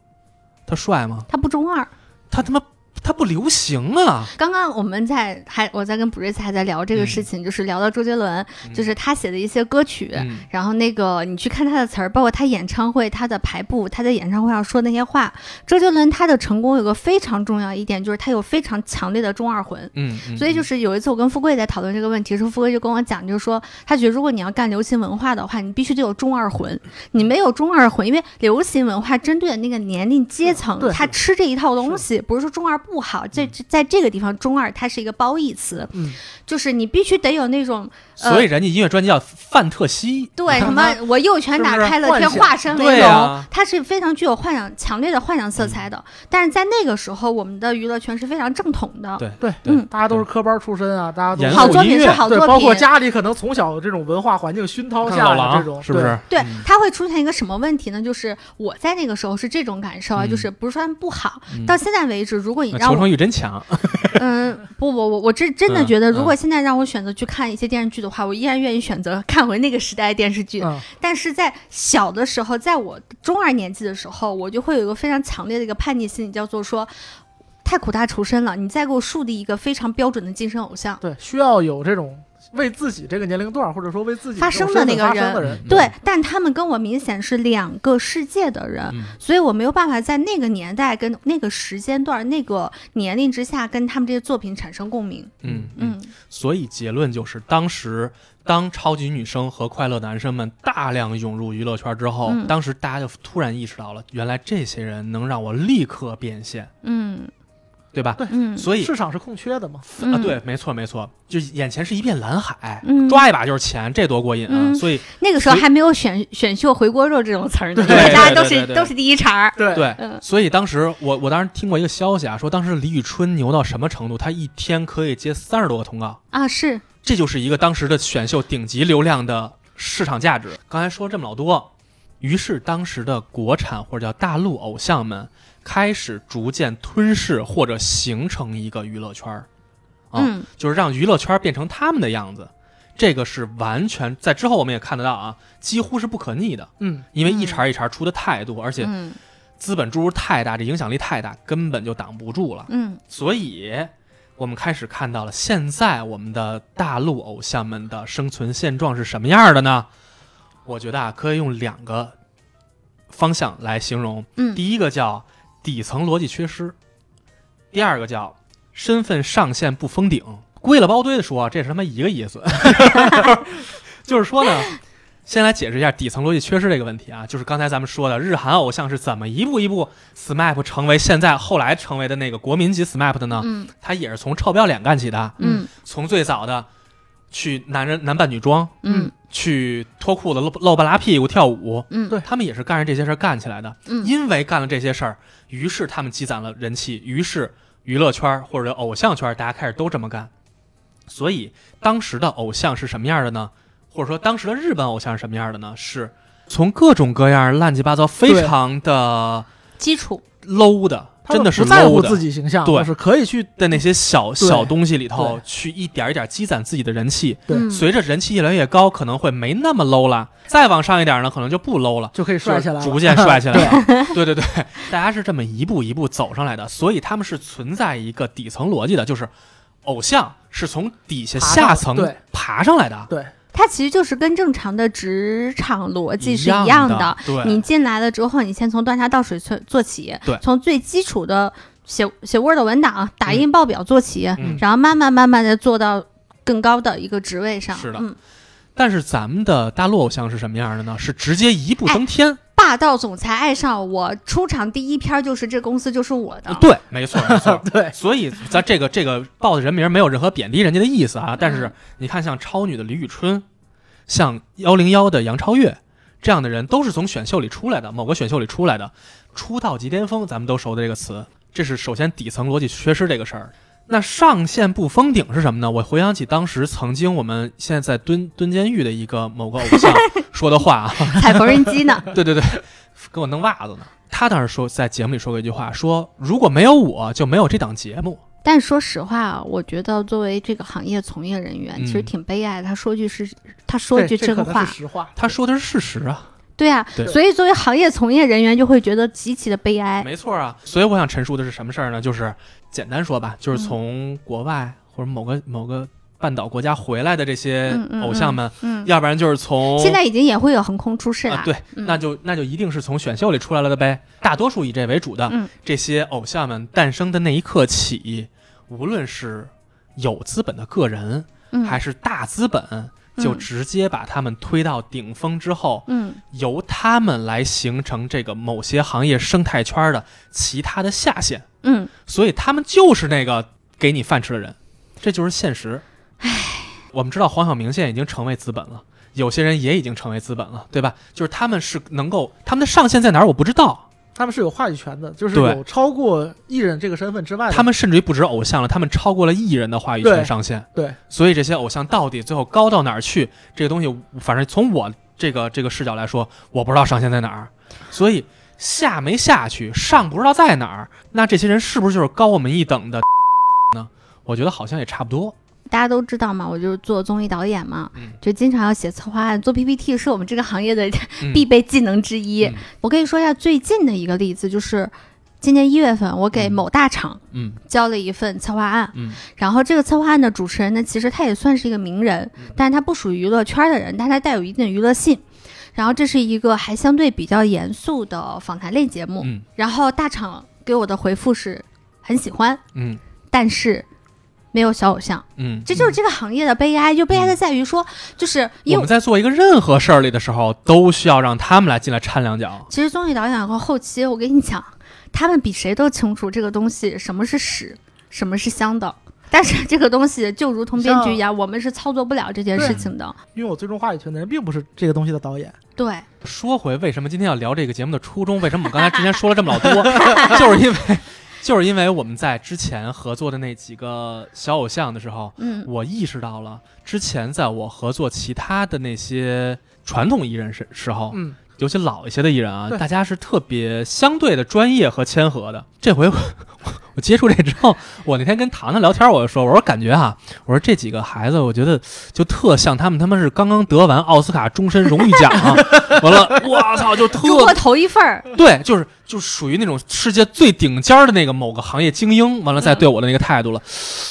他帅吗？他不中二。他他妈他不流行啊！刚刚我们在还我在跟布瑞斯还在聊这个事情，就是聊到周杰伦，就是他写的一些歌曲。嗯然后那个你去看他的词儿，包括他演唱会他的排布，他在演唱会上说那些话。周杰伦他的成功有个非常重要一点，就是他有非常强烈的中二魂。嗯，嗯所以就是有一次我跟富贵在讨论这个问题的时候，富贵就跟我讲，就是说他觉得如果你要干流行文化的话，你必须得有中二魂。你没有中二魂，因为流行文化针对的那个年龄阶层，他吃这一套东西，不是说中二不好，这这在这个地方中二它是一个褒义词，嗯，就是你必须得有那种呃所以人家音乐专辑叫范特西，对什么 我右拳打开了天化身为龙，它是非常具有幻想强烈的幻想色彩的。但是在那个时候，我们的娱乐圈是非常正统的，对对嗯。大家都是科班出身啊，大家都是好作品是好作品，包括家里可能从小这种文化环境熏陶下的这种，是不是？对。嗯，它会出现一个什么问题呢？就是我在那个时候是这种感受啊，嗯。就是不是说他们不好，嗯。到现在为止，如果你求生欲真强，嗯，不，我我我真真的嗯觉得，嗯如果现在让我选择去看一些电视剧的话，我依然愿意选择看回那个时代的电视剧。嗯，但是在小的时候，在我中二年纪的时候，我就会有一个非常强烈的一个叛逆心理，叫做说。太苦大仇深了，你再给我树立一个非常标准的晋升偶像。对，需要有这种为自己这个年龄段，或者说为自己发声的那个人的人，对，但他们跟我明显是两个世界的人，嗯所以我没有办法在那个年代、跟那个时间段、那个年龄之下跟他们这些作品产生共鸣。嗯嗯。嗯。所以结论就是，当时当超级女生和快乐男生们大量涌入娱乐圈之后，嗯。当时大家就突然意识到了，原来这些人能让我立刻变现，嗯对吧？对嗯，所以市场是空缺的嘛。啊，嗯对，没错没错，就眼前是一片蓝海，嗯抓一把就是钱，这多过瘾啊！嗯所以那个时候还没有选选秀回锅肉这种词儿呢，对大家都是都是第一茬儿。对对，嗯所以当时我我当时听过一个消息啊，说当时李宇春牛到什么程度，她一天可以接三十多个通告，啊，是，这就是一个当时的选秀顶级流量的市场价值。刚才说这么老多，于是当时的国产或者叫大陆偶像们开始逐渐吞噬或者形成一个娱乐圈儿，啊，嗯就是让娱乐圈变成他们的样子。这个是完全在之后我们也看得到啊，几乎是不可逆的，嗯，因为一茬一茬出的太多，而且嗯资本注入太大，这影响力太大，根本就挡不住了。嗯所以，我们开始看到了现在我们的大陆偶像们的生存现状是什么样的呢？我觉得啊，可以用两个方向来形容。嗯第一个叫底层逻辑缺失，第二个叫身份上限不封顶。归了包堆的说，这是他妈一个意思，就是说呢。先来解释一下底层逻辑缺失这个问题啊，就是刚才咱们说的日韩偶像是怎么一步一步 SMAP 成为现在后来成为的那个国民级 SMAP 的呢？嗯他也是从臭不要脸干起的，嗯从最早的去男人男扮女装，嗯去脱裤子露露半拉屁股跳舞，嗯，对他们也是干着这些事儿干起来的。嗯因为干了这些事儿，于是他们积攒了人气，于是娱乐圈或者偶像圈大家开始都这么干。所以当时的偶像是什么样的呢？或者说当时的日本偶像是什么样的呢？是从各种各样乱七八糟、非常的基础，low 的，真的是不在乎自己形象，对。就是可以去的那些小小东西里头去一点一点积攒自己的人气。对。嗯。随着人气越来越高，可能会没那么 low 了。再往上一点呢，可能就不 low 了。就可以帅起来了，逐渐帅起来了。对。对对对，大家是这么一步一步走上来的，所以他们是存在一个底层逻辑的，就是偶像是从底下下层爬上来的，对它其实就是跟正常的职场逻辑是一一样的。对，你进来了之后，你先从端茶倒水做做起，从最基础的写写 Word 文档、打印报表做起，嗯然后慢慢慢慢的做到更高的一个职位上。是的嗯，但是咱们的大陆偶像是什么样的呢？是直接一步登天。霸道总裁爱上我，出场第一篇就是这公司就是我的。对，没错没错。对，所以咱这个这个报的人名没有任何贬低人家的意思嗯啊，但是你看，像超女的李宇春，像幺零幺的杨超越这样的人，都是从选秀里出来的，某个选秀里出来的，出道即巅峰，咱们都熟的这个词，这是首先底层逻辑缺失这个事儿。那上限不封顶是什么呢？我回想起当时曾经我们现在在蹲蹲监狱的一个某个偶像 说的话啊，踩缝纫机呢？对对对，给我弄袜子呢。他当时说在节目里说过一句话，说如果没有我就没有这档节目。但说实话啊，我觉得作为这个行业从业人员，嗯其实挺悲哀的。他说句是，他说句这真话可能是，实话，他说的是事实啊，对啊，对所以作为行业从业人员就会觉得极其的悲哀。没错啊。所以我想陈述的是什么事儿呢？就是简单说吧，就是嗯从国外或者某个某个半岛国家回来的这些偶像们，嗯，要不然就是从现在已经也会有横空出世了。啊，对，嗯那就那就一定是从选秀里出来了的呗。大多数以这为主的、嗯这些偶像们诞生的那一刻起，无论是有资本的个人，嗯还是大资本，就嗯直接把他们推到顶峰之后，嗯由他们来形成这个某些行业生态圈的其他的下线，嗯，所以他们就是那个给你饭吃的人，这就是现实。唉，我们知道黄晓明现在已经成为资本了，有些人也已经成为资本了，对吧？就是他们是能够，他们的上限在哪儿我不知道，他们是有话语权的，就是有超过艺人这个身份之外的，他们甚至于不止偶像了，他们超过了艺人的话语权上限。对所以这些偶像到底最后高到哪儿去？这个东西，反正从我这个这个视角来说，我不知道上限在哪儿。所以下没下去，上不知道在哪儿，那这些人是不是就是高我们一等的 呢？我觉得好像也差不多。大家都知道嘛，我就是做综艺导演嘛，嗯。就经常要写策划案，做 PPT 是我们这个行业的嗯。必备技能之一。嗯。我跟你说一下最近的一个例子，就是今年一月份，我给嗯某大厂嗯。交了一份策划案，嗯。然后这个策划案的主持人呢，其实他也算是一个名人，但是他不属于娱乐圈的人，但他带有一定的娱乐性。然后这是一个还相对比较严肃的访谈类节目。嗯。然后大厂给我的回复是很喜欢，嗯。但是没有小偶像，嗯，这就是这个行业的悲哀。就悲哀的在于说，就是因为我们在做一个任何事儿里的时候，都需要让他们来进来掺两脚。其实综艺导演和后期，我跟你讲，他们比谁都清楚这个东西什么是屎，什么是香的。但是这个东西就如同编剧一样，我们是操作不了这件事情的。因为我最终话语权的人并不是这个东西的导演。对，说回为什么今天要聊这个节目的初衷，为什么我们刚才之前说了这么老多，就是因为就是因为我们在之前合作的那几个小偶像的时候，嗯。我意识到了之前在我合作其他的那些传统艺人时时候，嗯，尤其老一些的艺人啊，大家是特别相对的专业和谦和的。这回我我接触这之后，我那天跟糖糖聊天，我就说，我说感觉啊、我说这几个孩子，我觉得就特像他们，他们是刚刚得完奥斯卡终身荣誉奖、完了，我操，就特头一份儿，对，就是就属于那种世界最顶尖的那个某个行业精英，完了再对我的那个态度了。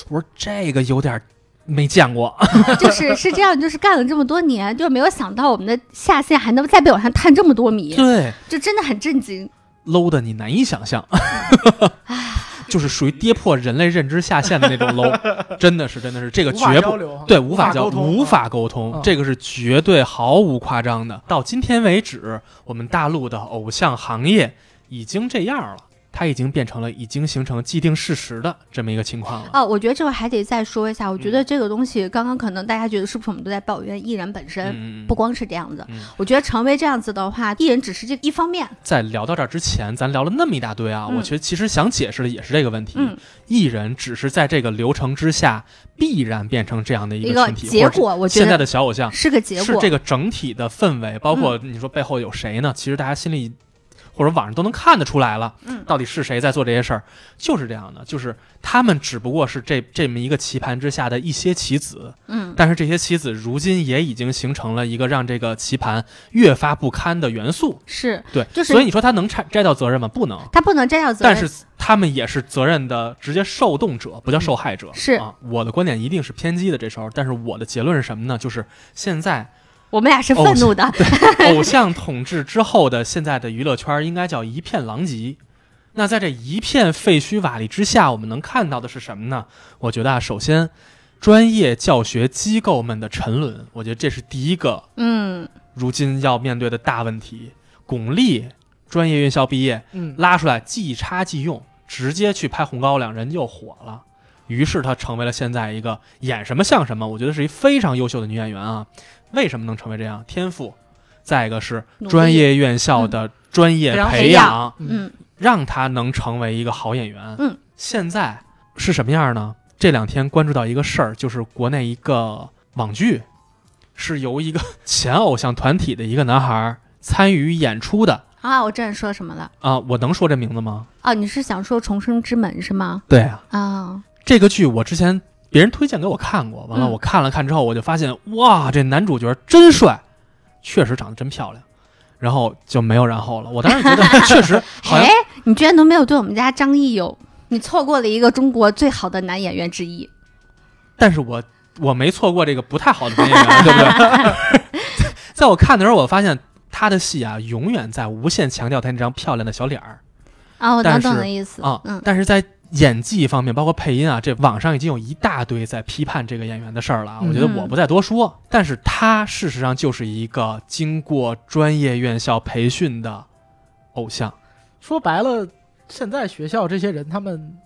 我说这个有点没见过，就是是这样，就是干了这么多年，就没有想到我们的下线还能再被往上探这么多米，对就真的很震惊。，low 的你难以想象，就是属于跌破人类认知下限的那种 low，真的是真的是这个绝不对，无法交无法沟通，嗯这个是绝对毫无夸张的。到今天为止，我们大陆的偶像行业已经这样了，它已经变成了已经形成既定事实的这么一个情况了。哦，我觉得这个还得再说一下。我觉嗯得这个东西，刚刚可能大家觉得是不是我们都在抱怨艺人本身？嗯，不光是这样子，嗯我觉得成为这样子的话，艺人只是这一方面。在聊到这儿之前，咱聊了那么一大堆啊，嗯我觉得其实想解释的也是这个问题。嗯，艺人只是在这个流程之下必然变成这样的一个群体，结果，我觉得现在的小偶像是个结果。是这个整体的氛围，包括你说背后有谁呢？其实大家心里或者网上都能看得出来了，嗯到底是谁在做这些事儿，就是这样的，就是他们只不过是这这么一个棋盘之下的一些棋子，嗯，但是这些棋子如今也已经形成了一个让这个棋盘越发不堪的元素。是对，就是所以你说他能摘摘到责任吗？不能。他不能摘掉责任。但是他们也是责任的直接受动者，不叫受害者。嗯是啊，我的观点一定是偏激的。这时候，但是我的结论是什么呢？就是现在我们俩是愤怒的。偶像统治之后的现在的娱乐圈应该叫一片狼藉。那在这一片废墟瓦砾之下，我们能看到的是什么呢？我觉得啊，首先，专业教学机构们的沉沦，我觉得这是第一个嗯，如今要面对的大问题。巩俐专业院校毕业，嗯，拉出来即插即用，直接去拍《红高粱》，人就火了。于是她成为了现在一个演什么像什么，我觉得是一非常优秀的女演员啊。为什么能成为这样？天赋，再一个是专业院校的专业培养嗯让他能成为一个好演员。嗯，现在是什么样呢？这两天关注到一个事儿，就是国内一个网剧，是由一个前偶像团体的一个男孩参与演出的啊，我知道你说什么了。啊。我能说这名字吗？啊，你是想说《重生之门》是吗？对啊，啊，这个剧我之前别人推荐给我看过，完了嗯我看了看之后，我就发现哇，这男主角真帅，确实长得真漂亮，然后就没有然后了。我当时觉得 确实好像哎，你居然都没有对我们家张译有，你错过了一个中国最好的男演员之一。但是我我没错过这个不太好的男演员，对不对？在我看的时候，我发现他的戏啊，永远在无限强调他那张漂亮的小脸儿啊，我懂懂的意思。啊，嗯，但是在演技方面，包括配音啊，这网上已经有一大堆在批判这个演员的事儿了我觉得我不再多说，但是他事实上就是一个经过专业院校培训的偶像。说白了，现在学校这些人他们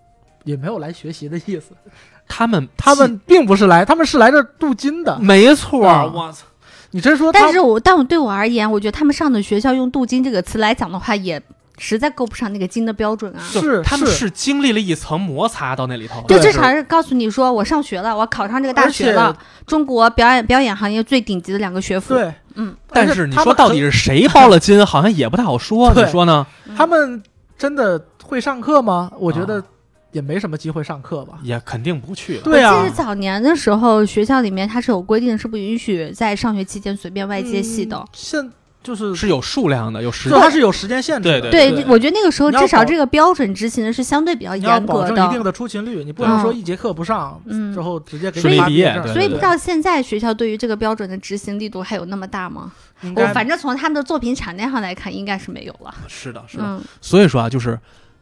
也没有来学习的意思，他们他们并不是来，他们是来这镀金的。没错我操，你真说，但是我但我对我而言，我觉得他们上的学校用“镀金”这个词来讲的话，也实在够不上那个金的标准啊。是他们是是经历了一层摩擦到那里头，就对至少是告诉你说，我上学了，我考上这个大学了，中国表演表演行业最顶级的两个学府。对，嗯，但是你说到底是谁包了金，好像也不太好说，对你说呢？他们真的会上课吗？我觉得啊也没什么机会上课吧。也肯定不去了。对啊我记得早年的时候，学校里面它是有规定，是不允许在上学期间随便外接戏的嗯。现就是是有数量的，有时间它是有时间限制的。对对，我觉得那个时候至少这个标准执行的是相对比较你要严格保证一定的出勤率，你不能说一节课不上嗯之后直接给你毕业对所以不知道现在学校对于这个标准的执行力度还有那么大吗？我反正从他们的作品产量上来看，应该是没有了。是的，是的。嗯所以说啊，就是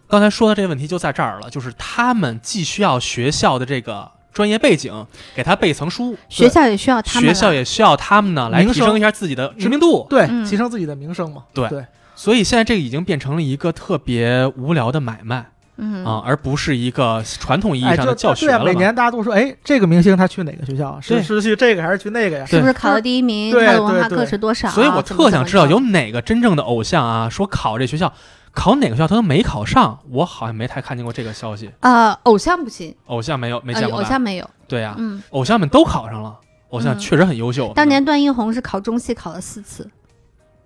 刚才说的这个问题就在这儿了，就是他们既需要学校的这个专业背景给他背层书，学校也需要他们学，校也需要他们呢来提升一下自己的知名度。对嗯提升自己的名声嘛。对对，所以现在这个已经变成了一个特别无聊的买卖嗯啊，而不是一个传统意义哎，上的教学了嘛。每年大家都说，哎，这个明星他去哪个学校？是是去这个还是去那个呀？是不是考了第一名？他的文化课是多少？所以我特想知道有哪个真正的偶像啊，说考这学校，考哪个学校他都没考上，我好像没太看见过这个消息。呃，偶像不行，偶像没有没呃见过吧？偶像没有。对呀、嗯，偶像们都考上了，偶像嗯确实很优秀。当年段奕宏是考中戏考了四次，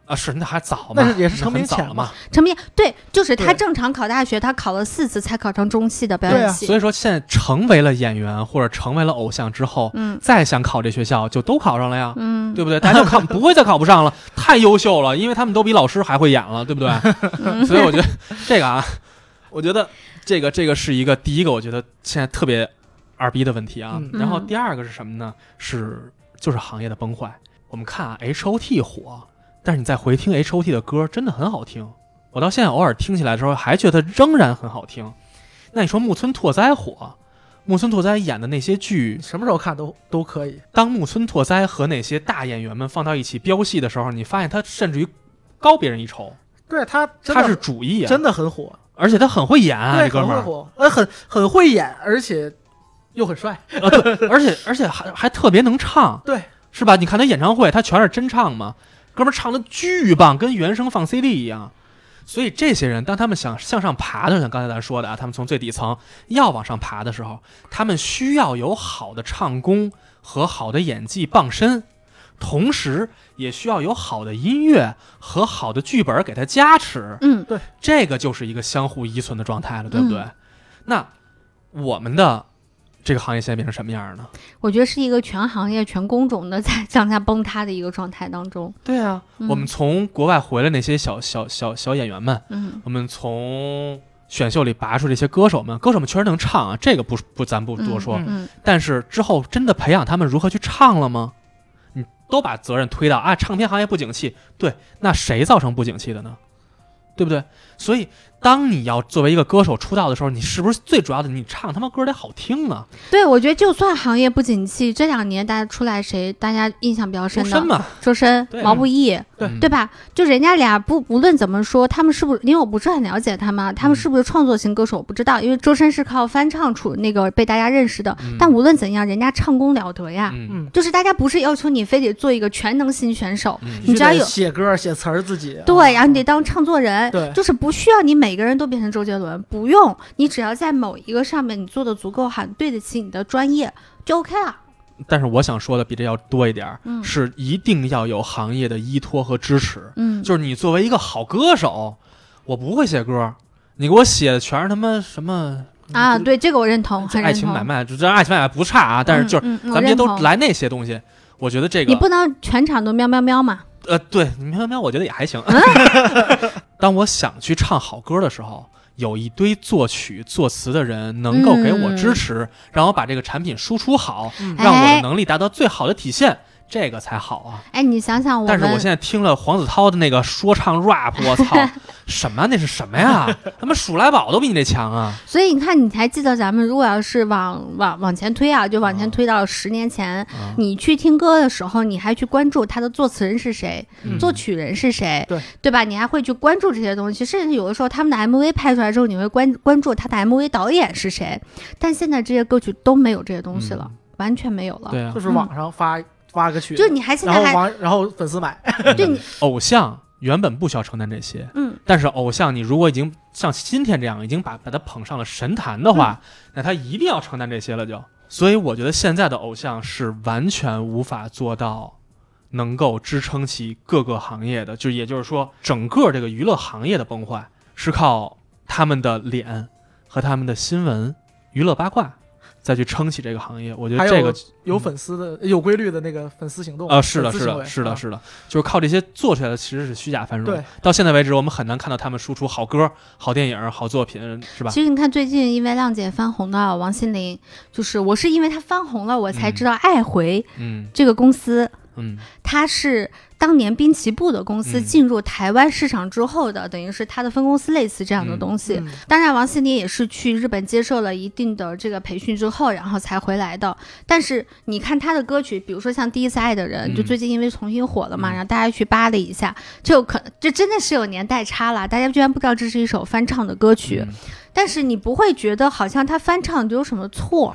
啊，是那还早嘛，那是也是成名早了嘛前嘛。陈明对，就是他正常考大学，他考了四次才考上中戏的表对啊演系。所以说现在成为了演员或者成为了偶像之后，嗯再想考这学校就都考上了呀。嗯，对不对？大家就考 不会再考不上了，太优秀了，因为他们都比老师还会演了，对不对？嗯所以我觉得这个啊，我觉得这个这个是一个第一个，我觉得现在特别二逼的问题啊。嗯然后第二个是什么呢？是就是行业的崩坏。我们看啊，H O T 火，但是你再回听 H O T 的歌，真的很好听。我到现在偶尔听起来的时候，还觉得仍然很好听。那你说木村拓哉火，木村拓哉演的那些剧，什么时候看都都可以。当木村拓哉和那些大演员们放到一起飙戏的时候，你发现他甚至于高别人一筹，对他他是主艺啊，真的很火，而且他很会演啊，这哥们儿，很会火，呃，很很会演，而且又很帅。啊对，而且而且还还特别能唱，对，是吧？你看他演唱会，他全是真唱嘛，哥们儿唱的巨棒，跟原声放 CD 一样。所以这些人，当他们想向上爬的时候，像刚才咱说的啊，他们从最底层要往上爬的时候，他们需要有好的唱功和好的演技傍身，同时也需要有好的音乐和好的剧本给他加持。嗯对这个就是一个相互依存的状态了，对不对？那我们的这个行业现在变成什么样呢？我觉得是一个全行业、全工种的 在向下崩塌的一个状态当中。对啊，嗯我们从国外回来那些小小小小演员们，嗯我们从选秀里拔出这些歌手们，歌手们确实能唱啊，这个不不咱不多说。嗯嗯但是之后真的培养他们如何去唱了吗？你都把责任推到啊，唱片行业不景气，对，那谁造成不景气的呢？对不对？所以，当你要作为一个歌手出道的时候，你是不是最主要的？你唱他妈歌得好听啊！对，我觉得就算行业不景气，这两年大家出来谁大家印象比较深的？周深嘛，周深、对毛不易，对嗯对吧？就人家俩不无论怎么说，他们是不是？因为我不是很了解他们，他们是不是创作型歌手，我不知道。因为周深是靠翻唱出那个被大家认识的，嗯但无论怎样，人家唱功了得呀。嗯嗯，就是大家不是要求你非得做一个全能型选手，嗯你只要有写歌、写词儿自己。对，然后你得得当唱作人，对就是不需要你每个人都变成周杰伦，不用，你只要在某一个上面你做的足够好，对得起你的专业就 OK 了。但是我想说的比这要多一点儿，嗯是一定要有行业的依托和支持。嗯，就是你作为一个好歌手，我不会写歌，你给我写的全是他妈什么啊，对这个我认同，很爱。情买卖，这这爱情买卖不差啊，但是就是嗯嗯咱们这都，来那些东西，我觉得这个你不能全场都喵喵喵嘛。呃，对，喵喵喵，我觉得也还行。当我想去唱好歌的时候，有一堆作曲作词的人能够给我支持，让我把这个产品输出好，嗯。让我的哎。能力达到最好的体现，这个才好啊。哎，你想想我，但是我现在听了黄子韬的那个说唱 rap，我操，什么那是什么呀？他妈数来宝都比你那强啊！所以你看，你还记得咱们如果要是往往往前推啊，就往前啊推到十年前，啊你去听歌的时候，你还去关注他的作词人是谁，嗯作曲人是谁，对对吧？你还会去关注这些东西，甚至有的时候他们的 MV 拍出来之后，你会关关注他的 MV 导演是谁。但现在这些歌曲都没有这些东西了，完全没有了。对啊就，是网上发发个曲，就你还现然后在还网然后粉丝买，对你 偶像原本不需要承担这些，嗯但是偶像你如果已经像今天这样，已经把把他捧上了神坛的话，那他一定要承担这些了就。所以我觉得现在的偶像是完全无法做到能够支撑起各个行业的，就也就是说，整个这个娱乐行业的崩坏是靠他们的脸和他们的新闻、娱乐八卦。再去撑起这个行业。我觉得这个有粉丝的有规律的那个粉丝行动呃，是的，是的，是的，啊是的，就是靠这些做出来的，其实是虚假繁荣。对，到现在为止，我们很难看到他们输出好歌、好电影、好作品，是吧？其实你看，最近因为浪姐翻红的王心凌，就是我是因为她翻红了，我才知道爱回嗯这个公司，嗯它是当年滨崎步的公司嗯进入台湾市场之后的，等于是它的分公司类似这样的嗯东西。嗯当然，王心凌也是去日本接受了一定的这个培训之后，然后才回来的。但是你看他的歌曲，比如说像《第一次爱的人》，嗯就最近因为重新火了嘛，嗯然后大家去扒了一下，就可这真的是有年代差了，大家居然不知道这是一首翻唱的歌曲。嗯但是你不会觉得好像他翻唱就有什么错，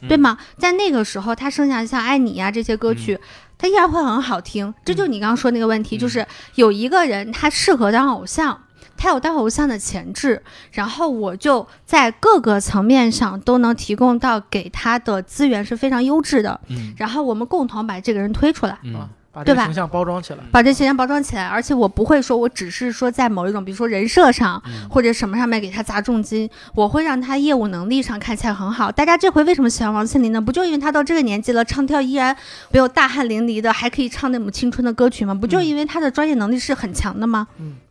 嗯对吗？在那个时候，他剩下像《爱你》呀这些歌曲，它依然会很好听。这就是你刚刚说那个问题，嗯就是有一个人他适合当偶像。他有当偶像的潜质，然后我就在各个层面上都能提供到给他的资源是非常优质的，嗯然后我们共同把这个人推出来。把对吧这个形象包装起来。把这些人包装起来，而且我不会说我只是说在某一种，比如说人设上嗯或者什么上面给他砸重金，我会让他业务能力上看起来很好。大家这回为什么喜欢王心凌呢？不就因为她到这个年纪了，唱跳依然没有大汗淋漓的，还可以唱那种青春的歌曲吗？不就因为她的专业能力是很强的吗？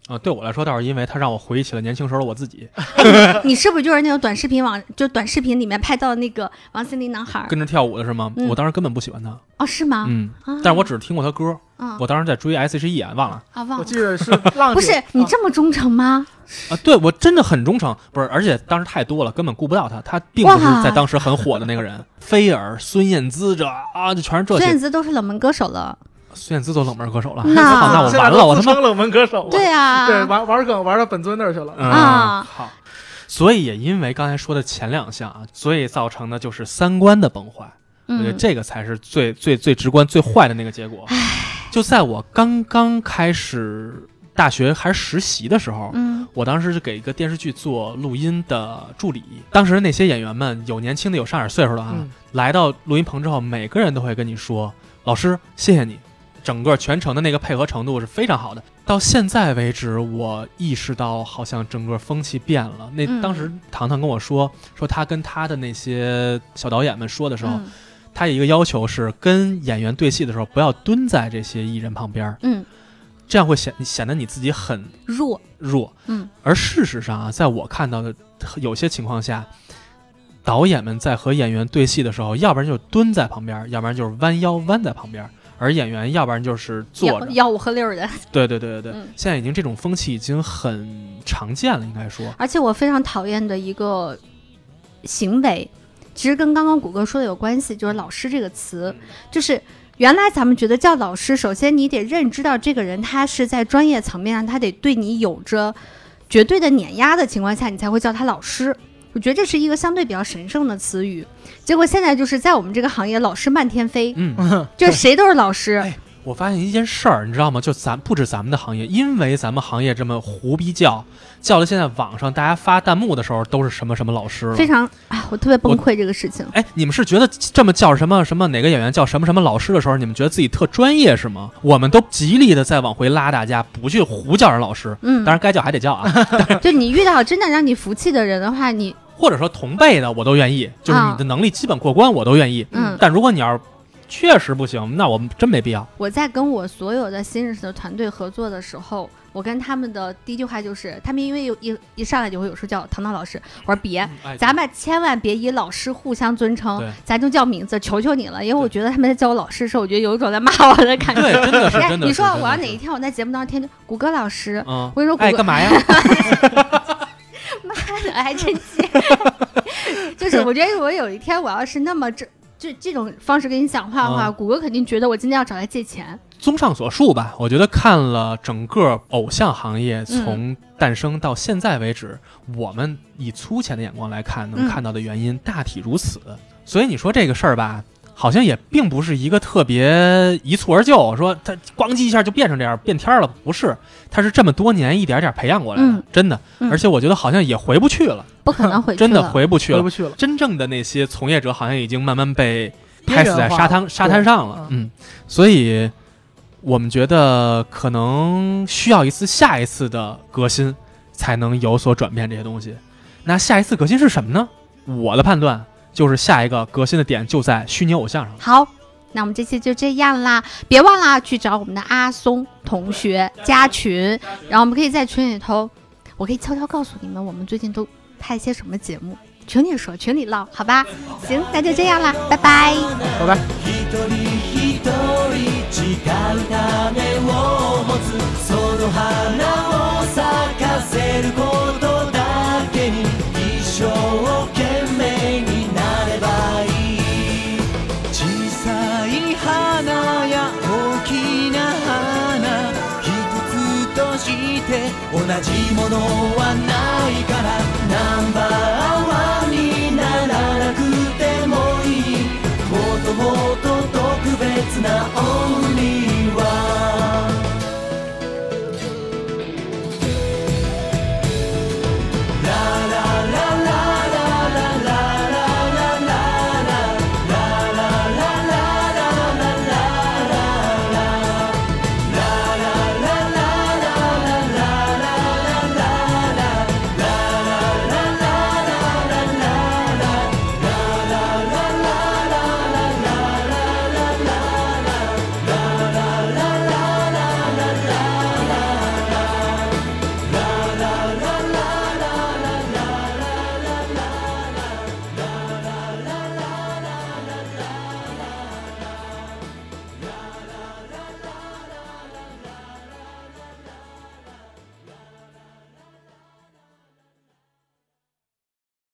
啊，对我来说倒是因为他让我回忆起了年轻时候的我自己，你是不是就是那种短视频网，就短视频里面拍到的那个王心凌男孩？跟着跳舞的是吗？嗯我当时根本不喜欢他，哦，是吗？嗯，啊，但是我只是听过他歌，嗯我当时在追 S.H.E 啊，忘了啊忘了，我记得是浪 姐，不是你啊这么忠诚吗？啊，对我真的很忠诚，不是，而且当时太多了，根本顾不到他，他并不是哇在当时很火的那个人，菲尔、孙燕姿这啊，就全是这些，孙燕姿都是冷门歌手了。孙燕姿都冷门歌手了，那我完了，我他妈自称冷门歌手了。对啊，对，玩玩梗玩到本尊那儿去了。嗯啊好，所以也因为刚才说的前两项啊，所以造成的就是三观的崩坏。我觉得嗯，这个才是最最最直观、最坏的那个结果。就在我刚刚开始大学还是实习的时候，嗯我当时是给一个电视剧做录音的助理。当时那些演员们有年轻的，有上点岁数的啊，嗯来到录音棚之后，每个人都会跟你说：“老师，谢谢你。”整个全程的那个配合程度是非常好的。到现在为止，我意识到好像整个风气变了。那嗯当时糖糖跟我说，说他跟他的那些小导演们说的时候，嗯他有一个要求是，跟演员对戏的时候不要蹲在这些艺人旁边儿，嗯，这样会显显得你自己很弱，弱。嗯而事实上啊，在我看到的有些情况下，导演们在和演员对戏的时候，要不然就是蹲在旁边，要不然就是弯腰弯在旁边儿，而演员要不然就是坐着。吆吆五喝六的。对对对对对，嗯现在已经这种风气已经很常见了，应该说。而且我非常讨厌的一个行为，其实跟刚刚谷歌说的有关系，就是“老师”这个词，就是。原来咱们觉得叫老师，首先你得认知到这个人他是在专业层面上，他得对你有着绝对的碾压的情况下，你才会叫他老师。我觉得这是一个相对比较神圣的词语。结果现在就是在我们这个行业，老师漫天飞，嗯，就是谁都是老师。哎我发现一件事儿，你知道吗？就咱不止咱们的行业，因为咱们行业这么胡逼叫，叫的现在网上大家发弹幕的时候都是什么什么老师了。非常啊，我特别崩溃这个事情。哎，你们是觉得这么叫什么什么哪个演员叫什么什么老师的时候，你们觉得自己特专业是吗？我们都极力的在往回拉大家，不去胡叫人老师。嗯当，然该叫还得叫啊，就你遇到真的让你服气的人的话，你或者说同辈的我都愿意，就是你的能力基本过关我都愿意。嗯但如果你要是确实不行，那我们真没必要。我在跟我所有的新认识的团队合作的时候，我跟他们的第一句话就是，他们因为有一一上来就会有时候叫唐唐老师，我说别，哎咱们千万别以老师互相尊称，咱就叫名字，求求你了，因为我觉得他们在叫我老师的时候，我觉得有一种在骂我的感觉。对，真的是哎真的是。你说我要哪一天我在节目当中天天谷歌老师，嗯，我跟你说谷歌哎干嘛呀？还真接。就是我觉得我有一天我要是那么这这这种方式跟你讲话的话，嗯谷歌肯定觉得我今天要找他借钱。综上所述吧，我觉得看了整个偶像行业嗯从诞生到现在为止，我们以粗浅的眼光来看，能嗯看到的原因大体如此。所以你说这个事儿吧，好像也并不是一个特别一蹴而就，说他咣叽一下就变成这样变天儿了，不是，他是这么多年一点点培养过来的，嗯真的。嗯而且我觉得好像也回不去了，不可能回去真的回不去了。回不去了。真正的那些从业者好像已经慢慢被拍死在沙滩沙滩上了，嗯，所以我们觉得可能需要一次下一次的革新，才能有所转变这些东西。那下一次革新是什么呢？我的判断就是下一个革新的点就在虚拟偶像上。好，那我们这期就这样啦，别忘了去找我们的阿松同学加群，然后我们可以在群里头，我可以悄悄告诉你们，我们最近都拍些什么节目，群里说，群里唠，好吧？行，那就这样啦，拜拜。拜拜。ものはないからナンバーワンにならなくてもいい。もっともっと特別な音